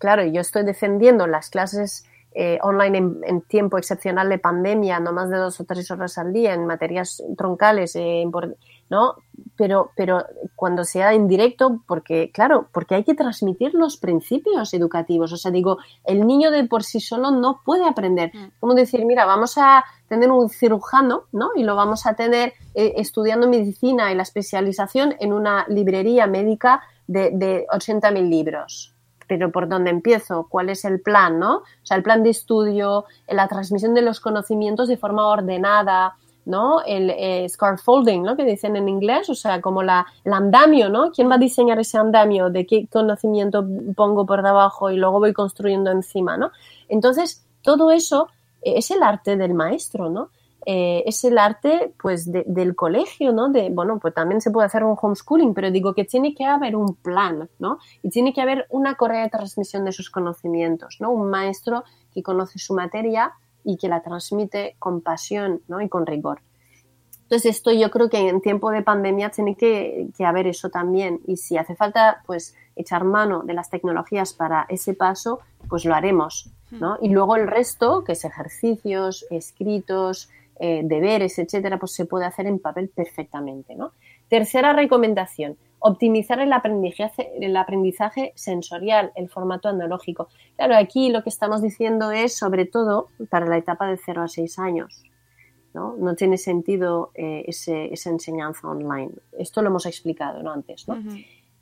claro, yo estoy defendiendo las clases eh, online en, en, tiempo excepcional de pandemia, no más de dos o tres horas al día, en materias troncales, eh, ¿no? Pero, pero cuando sea en directo, porque, claro, porque hay que transmitir los principios educativos. O sea, digo, el niño de por sí solo no puede aprender. Mm. Como decir, mira, vamos a tener un cirujano, ¿no? Y lo vamos a tener eh, estudiando medicina y la especialización en una librería médica de, de 80.000 libros pero por dónde empiezo, cuál es el plan, ¿no? O sea, el plan de estudio, la transmisión de los conocimientos de forma ordenada, ¿no? El eh, scaffolding, ¿no? Que dicen en inglés, o sea, como la, el andamio, ¿no? ¿Quién va a diseñar ese andamio? ¿De qué conocimiento pongo por debajo y luego voy construyendo encima, ¿no? Entonces, todo eso eh, es el arte del maestro, ¿no? Eh, es el arte pues de- del colegio, ¿no? De, bueno, pues también se puede hacer un homeschooling, pero digo que tiene que haber un plan, ¿no? Y tiene que haber una correcta transmisión de sus conocimientos, ¿no? Un maestro que conoce su materia y que la transmite con pasión, ¿no? Y con rigor. Entonces esto yo creo que en tiempo de pandemia tiene que, que haber eso también y si hace falta pues echar mano de las tecnologías para ese paso, pues lo haremos, ¿no? Y luego el resto, que es ejercicios, escritos, eh, deberes, etcétera, pues se puede hacer en papel perfectamente, ¿no? Tercera recomendación, optimizar el aprendizaje, el aprendizaje sensorial, el formato analógico. Claro, aquí lo que estamos diciendo es sobre todo para la etapa de 0 a 6 años. ¿no? No tiene sentido eh, ese- esa enseñanza online. Esto lo hemos explicado ¿no? antes. ¿no?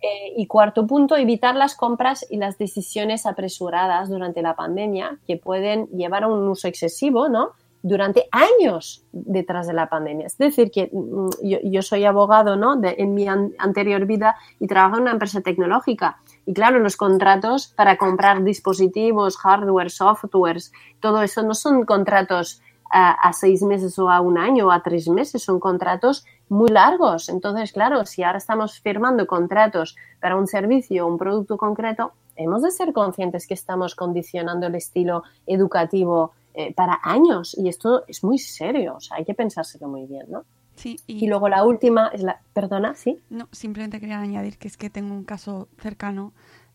Eh, y cuarto punto, evitar las compras y las decisiones apresuradas durante la pandemia que pueden llevar a un uso excesivo, ¿no? Durante años detrás de la pandemia. Es decir, que mm, yo, soy abogado, ¿no? En mi an- anterior vida y trabajo en una empresa tecnológica. Y claro, los contratos para comprar dispositivos, hardware, softwares, todo eso no son contratos a, a seis meses o a un año o a tres meses, son contratos muy largos. Entonces, claro, si ahora estamos firmando contratos para un servicio o un producto concreto, hemos de ser conscientes que estamos condicionando el estilo educativo eh, para años y esto es muy serio, o sea, hay que pensárselo muy bien, ¿no? Sí, Y luego la última es la, perdona, sí. No, simplemente quería añadir que es que tengo un caso cercano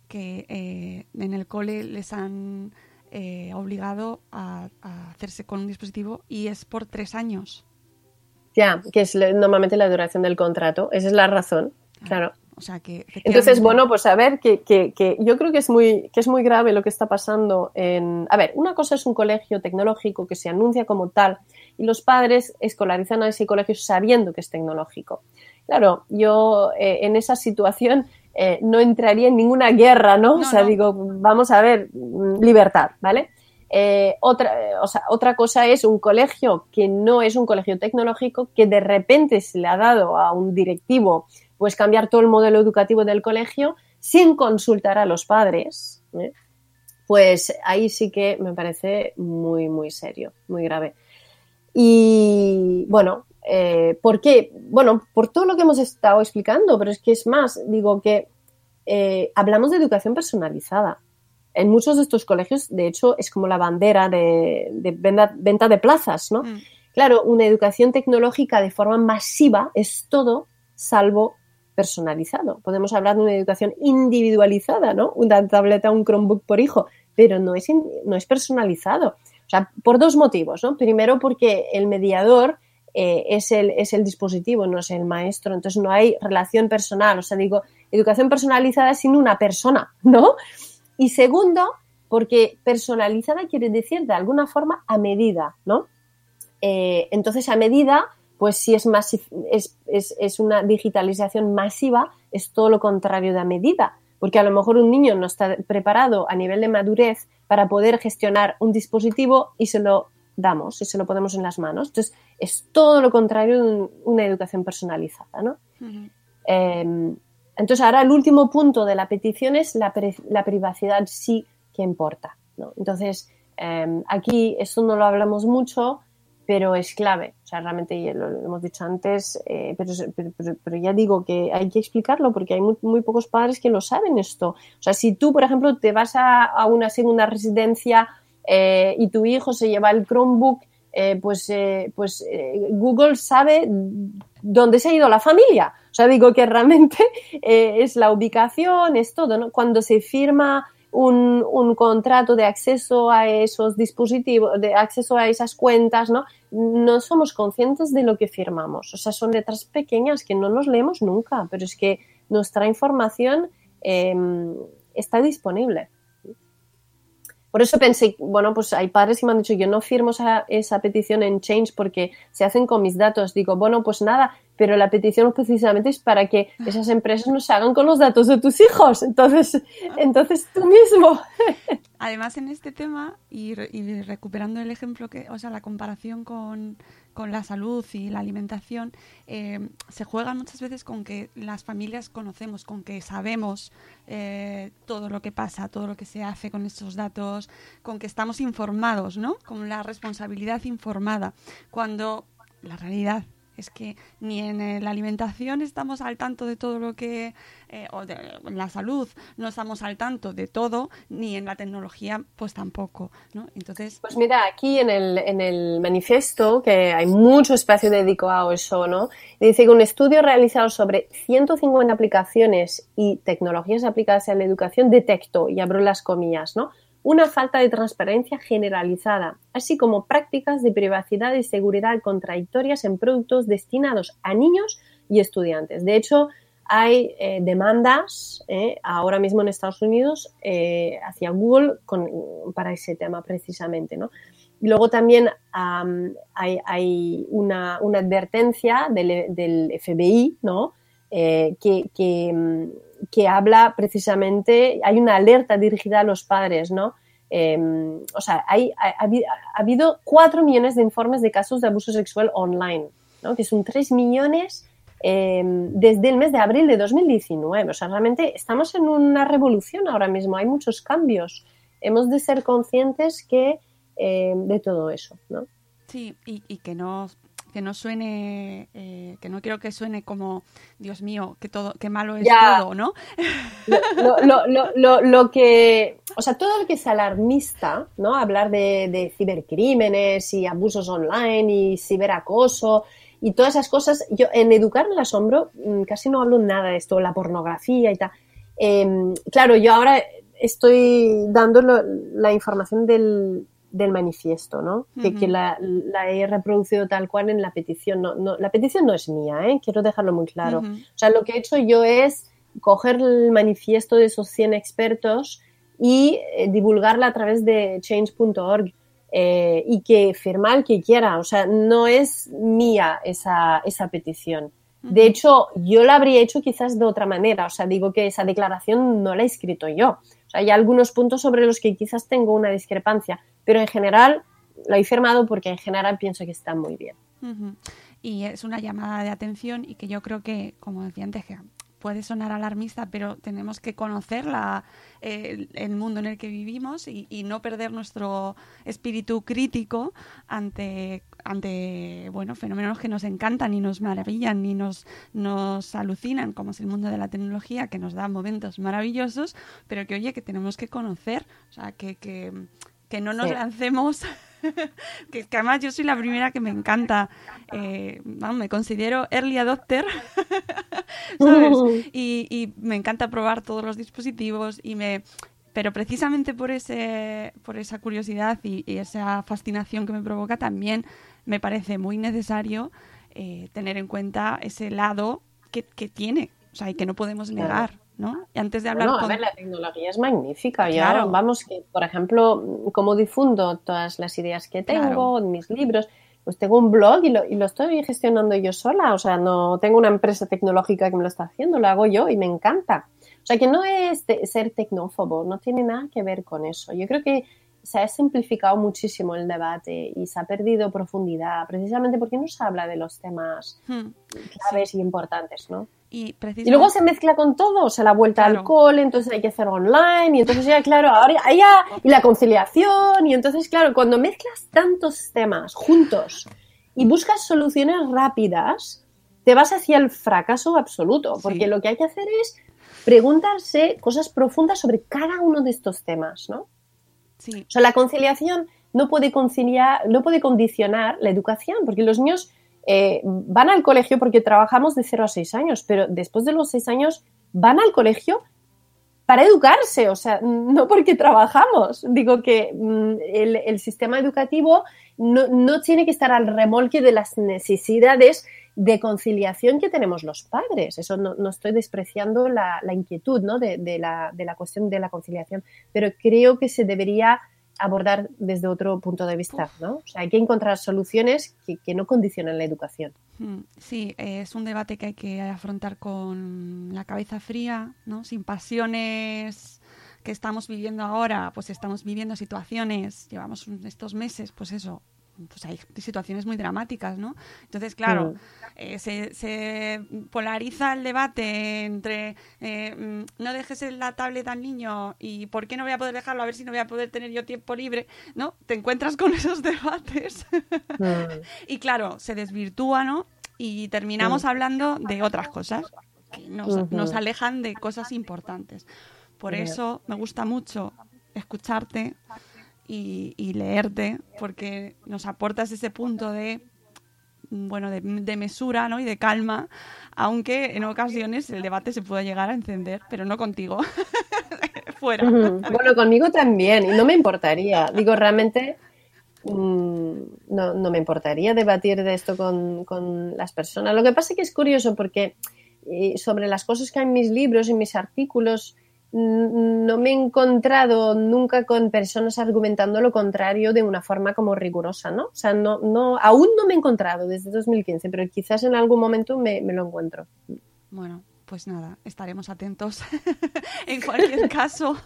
que eh, en el cole les han eh, obligado a, a hacerse con un dispositivo y es por tres años. Ya, que es normalmente la duración del contrato, esa es la razón, claro. O sea que Entonces, bueno, pues a ver, que, que, que yo creo que es, muy, que es muy grave lo que está pasando en... A ver, una cosa es un colegio tecnológico que se anuncia como tal y los padres escolarizan a ese colegio sabiendo que es tecnológico. Claro, yo eh, en esa situación eh, no entraría en ninguna guerra, ¿no? o sea, digo, vamos a ver, libertad, ¿vale? Eh, otra, o sea, otra cosa es un colegio que no es un colegio tecnológico, que de repente se le ha dado a un directivo pues cambiar todo el modelo educativo del colegio sin consultar a los padres, ¿eh? pues ahí sí que me parece muy, muy serio, muy grave. Y bueno, eh, ¿por qué? Bueno, por todo lo que hemos estado explicando, pero es que es más, digo que eh, hablamos de educación personalizada. En muchos de estos colegios, de hecho, es como la bandera de, de venda- venta de plazas, ¿no? Claro, una educación tecnológica de forma masiva es todo salvo personalizado. Podemos hablar de una educación individualizada, ¿no? Una tableta, un Chromebook por hijo, pero no es, no es personalizado. O sea, por dos motivos, ¿no? Primero porque el mediador eh, es, el, es el dispositivo, no es el maestro, entonces no hay relación personal. O sea, digo, educación personalizada sin una persona, ¿no? Y segundo, porque personalizada quiere decir de alguna forma a medida, ¿no? Eh, entonces, a medida, pues si es, es, es, es una digitalización masiva, es todo lo contrario de a medida. Porque a lo mejor un niño no está preparado a nivel de madurez para poder gestionar un dispositivo y se lo damos y se lo ponemos en las manos. Entonces, es todo lo contrario de un- una educación personalizada, ¿no? Eh, entonces, ahora el último punto de la petición es la, la privacidad sí que importa. ¿no? Entonces, eh, aquí esto no lo hablamos mucho, pero es clave. O sea, realmente lo, lo hemos dicho antes, eh, pero, pero- ya digo que hay que explicarlo porque hay muy, pocos padres que lo saben esto. O sea, si tú, por ejemplo, te vas a, una segunda residencia eh, y tu hijo se lleva el Chromebook, eh, pues, eh, pues Google sabe dónde se ha ido la familia. O sea, digo que realmente es la ubicación, es todo, ¿no? Cuando se firma un, un contrato de acceso a esos dispositivos, de acceso a esas cuentas, ¿no? No somos conscientes de lo que firmamos. O sea, son letras pequeñas que no nos leemos nunca, pero es que nuestra información eh, está disponible. Por eso pensé, bueno, pues hay padres que me han dicho, yo no firmo esa, esa petición en Change porque se hacen con mis datos. Digo, bueno, pues nada, pero la petición precisamente es para que esas empresas no se hagan con los datos de tus hijos. Entonces, entonces tú mismo. Además, en este tema, y, y recuperando el ejemplo que, o sea, la comparación con, con la salud y la alimentación, eh, se juega muchas veces con que las familias conocemos, con que sabemos eh, todo lo que pasa, todo lo que se hace con estos datos, con que estamos informados, ¿no? Con la responsabilidad informada, cuando la realidad es que ni en eh, la alimentación estamos al tanto de todo lo que, eh, o de, en la salud no estamos al tanto de todo, ni en la tecnología pues tampoco, ¿no? Entonces... Pues mira, aquí en el, en el manifiesto, que hay mucho espacio dedicado a eso, ¿no? Dice que un estudio realizado sobre 150 aplicaciones y tecnologías aplicadas a la educación detectó, y abro las comillas, ¿no? Una falta de transparencia generalizada, así como prácticas de privacidad y seguridad contradictorias en productos destinados a niños y estudiantes. De hecho, hay eh, demandas eh, ahora mismo en Estados Unidos eh, hacia Google con, para ese tema precisamente. ¿no? Y luego también hay, una, advertencia del, del FBI ¿no? Que, que, que habla precisamente, hay una alerta dirigida a los padres, ¿no? Eh, o sea, hay, ha, ha, habido cuatro millones de informes de casos de abuso sexual online, ¿no? que son tres millones eh, desde el mes de abril de 2019. O sea, realmente estamos en una revolución ahora mismo, hay muchos cambios. Hemos de ser conscientes que, eh, de todo eso, ¿no? Sí, y, y que no que no suene, eh, que no quiero que suene como, Dios mío, que todo, que malo es Ya. todo, ¿no? lo, lo, lo, lo, que, o sea, todo lo que es alarmista, ¿no? Hablar de, de cibercrímenes y abusos online y ciberacoso y todas esas cosas. Yo en Educar el Asombro mm, casi no hablo nada de esto, la pornografía y tal. Em, claro, yo ahora estoy dando la información del, del manifiesto, ¿no? Que, la, la he reproducido tal cual en la petición. No, no, la petición no es mía, ¿eh? Quiero dejarlo muy claro. O sea, lo que he hecho yo es coger el manifiesto de esos 100 expertos y eh, divulgarla a través de change.org eh, y que firma el que quiera. O sea, no es mía esa, esa petición. De hecho, yo la habría hecho quizás de otra manera. O sea, digo que esa declaración no la he escrito yo. O sea, hay algunos puntos sobre los que quizás tengo una discrepancia, pero en general la he firmado porque en general pienso que está muy bien. Y es una llamada de atención y que yo creo que, como decía antes, que puede sonar alarmista, pero tenemos que conocer la, el, el mundo en el que vivimos y, y no perder nuestro espíritu crítico ante, ante bueno, fenómenos que nos encantan y nos maravillan y nos, nos alucinan, como es el mundo de la tecnología, que nos da momentos maravillosos, pero que, oye, que tenemos que conocer, o sea, que, que, que no nos Sí. lancemos que, que además yo soy la primera que me encanta, eh, me considero early adopter, ¿sabes? Y, y me encanta probar todos los dispositivos y me... Pero precisamente por, ese, por esa curiosidad y, y esa fascinación que me provoca también me parece muy necesario eh, tener en cuenta ese lado que, que tiene, o sea, y que no podemos negar, ¿no? Y antes de hablar Bueno, a ver, la tecnología es magnífica. Yo, Claro. vamos, que por ejemplo, como difundo todas las ideas que tengo, mis libros, pues tengo un blog y lo, y lo estoy gestionando yo sola. O sea, no tengo una empresa tecnológica que me lo está haciendo, lo hago yo y me encanta. O sea, que no es ser tecnófobo, no tiene nada que ver con eso. Yo creo que se ha simplificado muchísimo el debate y se ha perdido profundidad, precisamente porque no se habla de los temas Hmm, claves y importantes, ¿no? Y, luego se mezcla con todo, o sea, la vuelta Claro. al cole, entonces hay que hacer online, y entonces ya, claro, ahora ya, ya- y la conciliación, y entonces, claro, cuando mezclas tantos temas juntos y buscas soluciones rápidas, te vas hacia el fracaso absoluto, porque Sí. lo que hay que hacer es preguntarse cosas profundas sobre cada uno de estos temas, ¿no? Sí, O sea, la conciliación no puede conciliar, no puede condicionar la educación, porque los niños eh, van al colegio porque trabajamos de 0 a 6 años, pero después de los 6 años van al colegio para educarse, o sea, no porque trabajamos. Digo que mm, el, sistema educativo no, no tiene que estar al remolque de las necesidades de conciliación que tenemos los padres. Eso no, no estoy despreciando la, la inquietud ¿no? de la, de la cuestión de la conciliación, pero creo que se debería abordar desde otro punto de vista, ¿no? O sea, hay que encontrar soluciones que, que no condicionen la educación. Mm, Sí, eh, es un debate que hay que afrontar con la cabeza fría, ¿no? Sin pasiones que estamos viviendo ahora, pues estamos viviendo situaciones, llevamos estos meses, pues eso, pues hay situaciones muy dramáticas, ¿no? Entonces, claro, Mm. eh, se, se polariza el debate entre eh, mm, no dejes la tablet al niño y por qué no voy a poder dejarlo, a ver si no voy a poder tener yo tiempo libre, ¿no? Te encuentras con esos debates Mm. y claro, se desvirtúa, ¿no? Y terminamos Mm. hablando de otras cosas que nos, nos alejan de cosas importantes. Por eso me gusta mucho escucharte y, leerte, porque nos aportas ese punto de bueno, de, mesura ¿no? y de calma, aunque en ocasiones el debate se puede llegar a encender, pero no contigo. Fuera. Bueno, conmigo también, y no me importaría. Digo, realmente mm, no, no me importaría debatir de esto con, con las personas. Lo que pasa es que es curioso porque eh, sobre las cosas que hay en mis libros, en mis artículos, no me he encontrado nunca con personas argumentando lo contrario de una forma como rigurosa, ¿no? O sea, no, no, aún no me he encontrado desde 2015, pero quizás en algún momento me, me lo encuentro. Bueno, pues nada, estaremos atentos. en cualquier caso,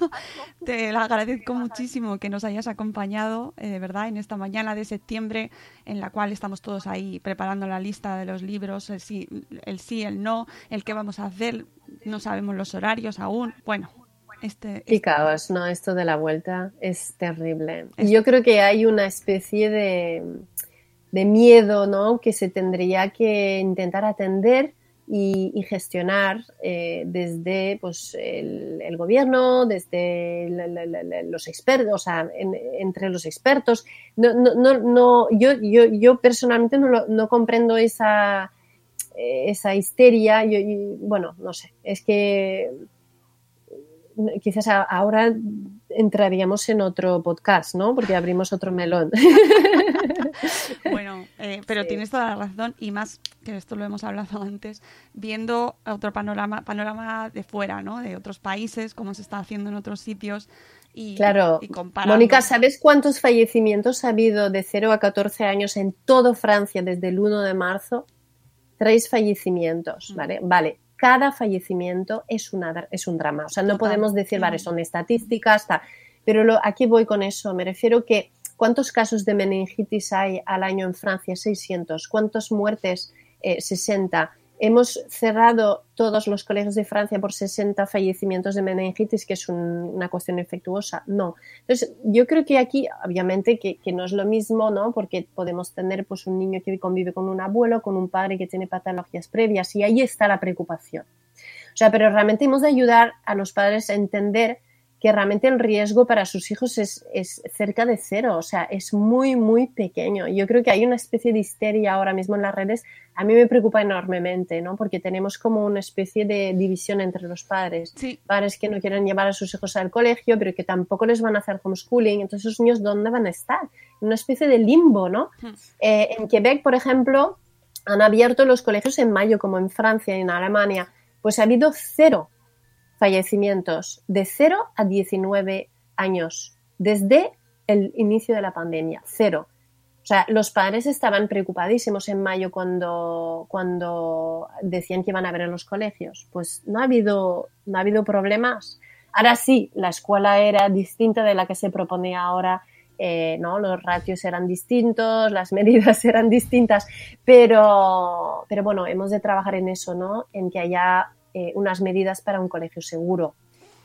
te lo agradezco muchísimo que nos hayas acompañado, eh, de verdad, en esta mañana de septiembre, en la cual estamos todos ahí preparando la lista de los libros, el sí, el sí, el no, el qué vamos a hacer, no sabemos los horarios aún. Bueno, este, Y caos, ¿no? Esto de la vuelta es terrible. Yo creo que hay una especie de, de miedo, ¿no? Que se tendría que intentar atender y, y gestionar eh, desde pues, el, el gobierno, desde los expertos, o sea, en- entre los expertos. No, no, no, no, yo, yo, yo personalmente no, no comprendo esa, esa histeria. Yo, yo- bueno, no sé, es que quizás ahora entraríamos en otro podcast, ¿no? Porque abrimos otro melón. Bueno, eh, pero tienes toda la razón y más que esto lo hemos hablado antes, viendo otro panorama, panorama de fuera, ¿no? De otros países, cómo se está haciendo en otros sitios y, Claro. y. Mónica, ¿sabes cuántos fallecimientos ha habido de 0 a 14 años en toda Francia desde el 1 de marzo? Tres Mm. fallecimientos, ¿vale? Vale. Cada fallecimiento es, una, es un drama. O sea, no Total. podemos decir, vale, Mm. son estadísticas, tal. Pero lo, aquí voy con eso. Me refiero que ¿cuántos casos de meningitis hay al año en Francia? 600. ¿Cuántas muertes? Eh, 60. Hemos cerrado todos los colegios de Francia por 60 fallecimientos de meningitis, que es un- una cuestión infectuosa. No. Entonces, yo creo que aquí, obviamente, que, que no es lo mismo, ¿no? Porque podemos tener pues, un niño que convive con un abuelo, con un padre que tiene patologías previas, y ahí está la preocupación. O sea, pero realmente hemos de ayudar a los padres a entender que realmente el riesgo para sus hijos es, es cerca de cero, o sea, es muy, muy pequeño. Yo creo que hay una especie de histeria ahora mismo en las redes, a mí me preocupa enormemente, ¿no? Porque tenemos como una especie de división entre los padres. Sí. Padres que no quieren llevar a sus hijos al colegio, pero que tampoco les van a hacer homeschooling. Entonces, esos niños, ¿dónde van a estar? En una especie de limbo, ¿no? Hmm. Eh, en Quebec, por ejemplo, han abierto los colegios en mayo, como en Francia y en Alemania. Pues ha habido cero fallecimientos de 0 a 19 años desde el inicio de la pandemia. Cero. O sea, los padres estaban preocupadísimos en mayo cuando, cuando decían que iban a ver en los colegios. Pues no ha habido, no ha habido problemas. Ahora sí, la escuela era distinta de la que se propone ahora. eh, ¿no? Los ratios eran distintos, las medidas eran distintas, pero, pero bueno, hemos de trabajar en eso, ¿no? En que haya eh, unas medidas para un colegio seguro.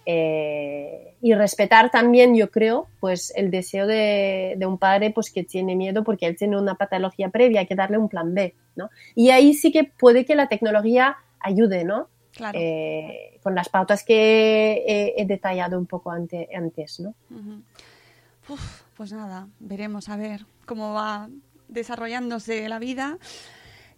Eh, y respetar también, yo creo, pues el deseo de, de, un padre pues que tiene miedo porque él tiene una patología previa, hay que darle un plan B, ¿no? Y ahí sí que puede que la tecnología ayude, ¿no? Claro. Eh, con las pautas que he, he detallado un poco ante, antes, ¿no? Uh -huh. Uf, pues nada, veremos a ver cómo va desarrollándose la vida.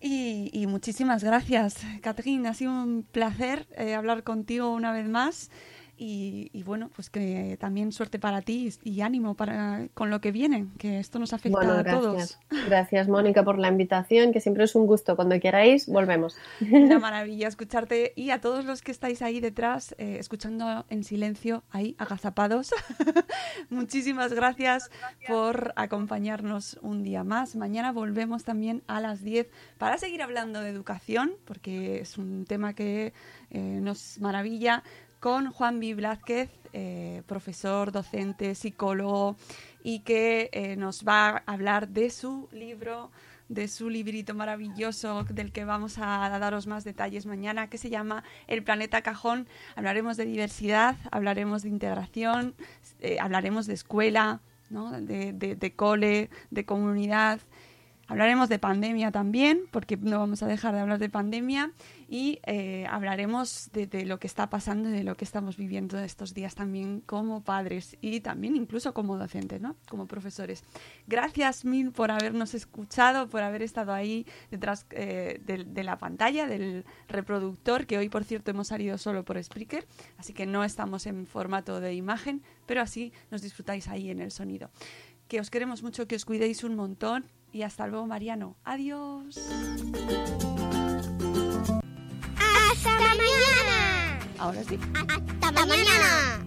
Y, y, muchísimas gracias, Catherine. Ha sido un placer eh, hablar contigo una vez más. Y, y, bueno, pues que también suerte para ti y ánimo para con lo que viene, que esto nos afecta bueno, a todos. Gracias, Mónica, por la invitación, que siempre es un gusto. Cuando queráis, volvemos. Una maravilla escucharte y a todos los que estáis ahí detrás, eh, escuchando en silencio, ahí agazapados. Muchísimas gracias por acompañarnos un día más. Mañana volvemos también a las 10 para seguir hablando de educación, porque es un tema que eh, nos maravilla con Juan B. Blázquez, eh, profesor, docente, psicólogo y que eh, nos va a hablar de su libro de su librito maravilloso del que vamos a daros más detalles mañana, que se llama El planeta cajón. Hablaremos de diversidad, hablaremos de integración, eh, hablaremos de escuela, de, de cole, de comunidad. Hablaremos de pandemia también, porque no vamos a dejar de hablar de pandemia, y eh, hablaremos de, lo que está pasando y de lo que estamos viviendo estos días también como padres y también incluso como docentes, ¿no? como profesores. Gracias mil por habernos escuchado, por haber estado ahí detrás eh, de, de, la pantalla, del reproductor, que hoy por cierto hemos salido solo por Spreaker, así que no estamos en formato de imagen, pero así nos disfrutáis ahí en el sonido. Que os queremos mucho, que os cuidéis un montón y hasta luego, Mariano. Adiós. ¡Hasta mañana! Ahora sí. ¡Hasta mañana!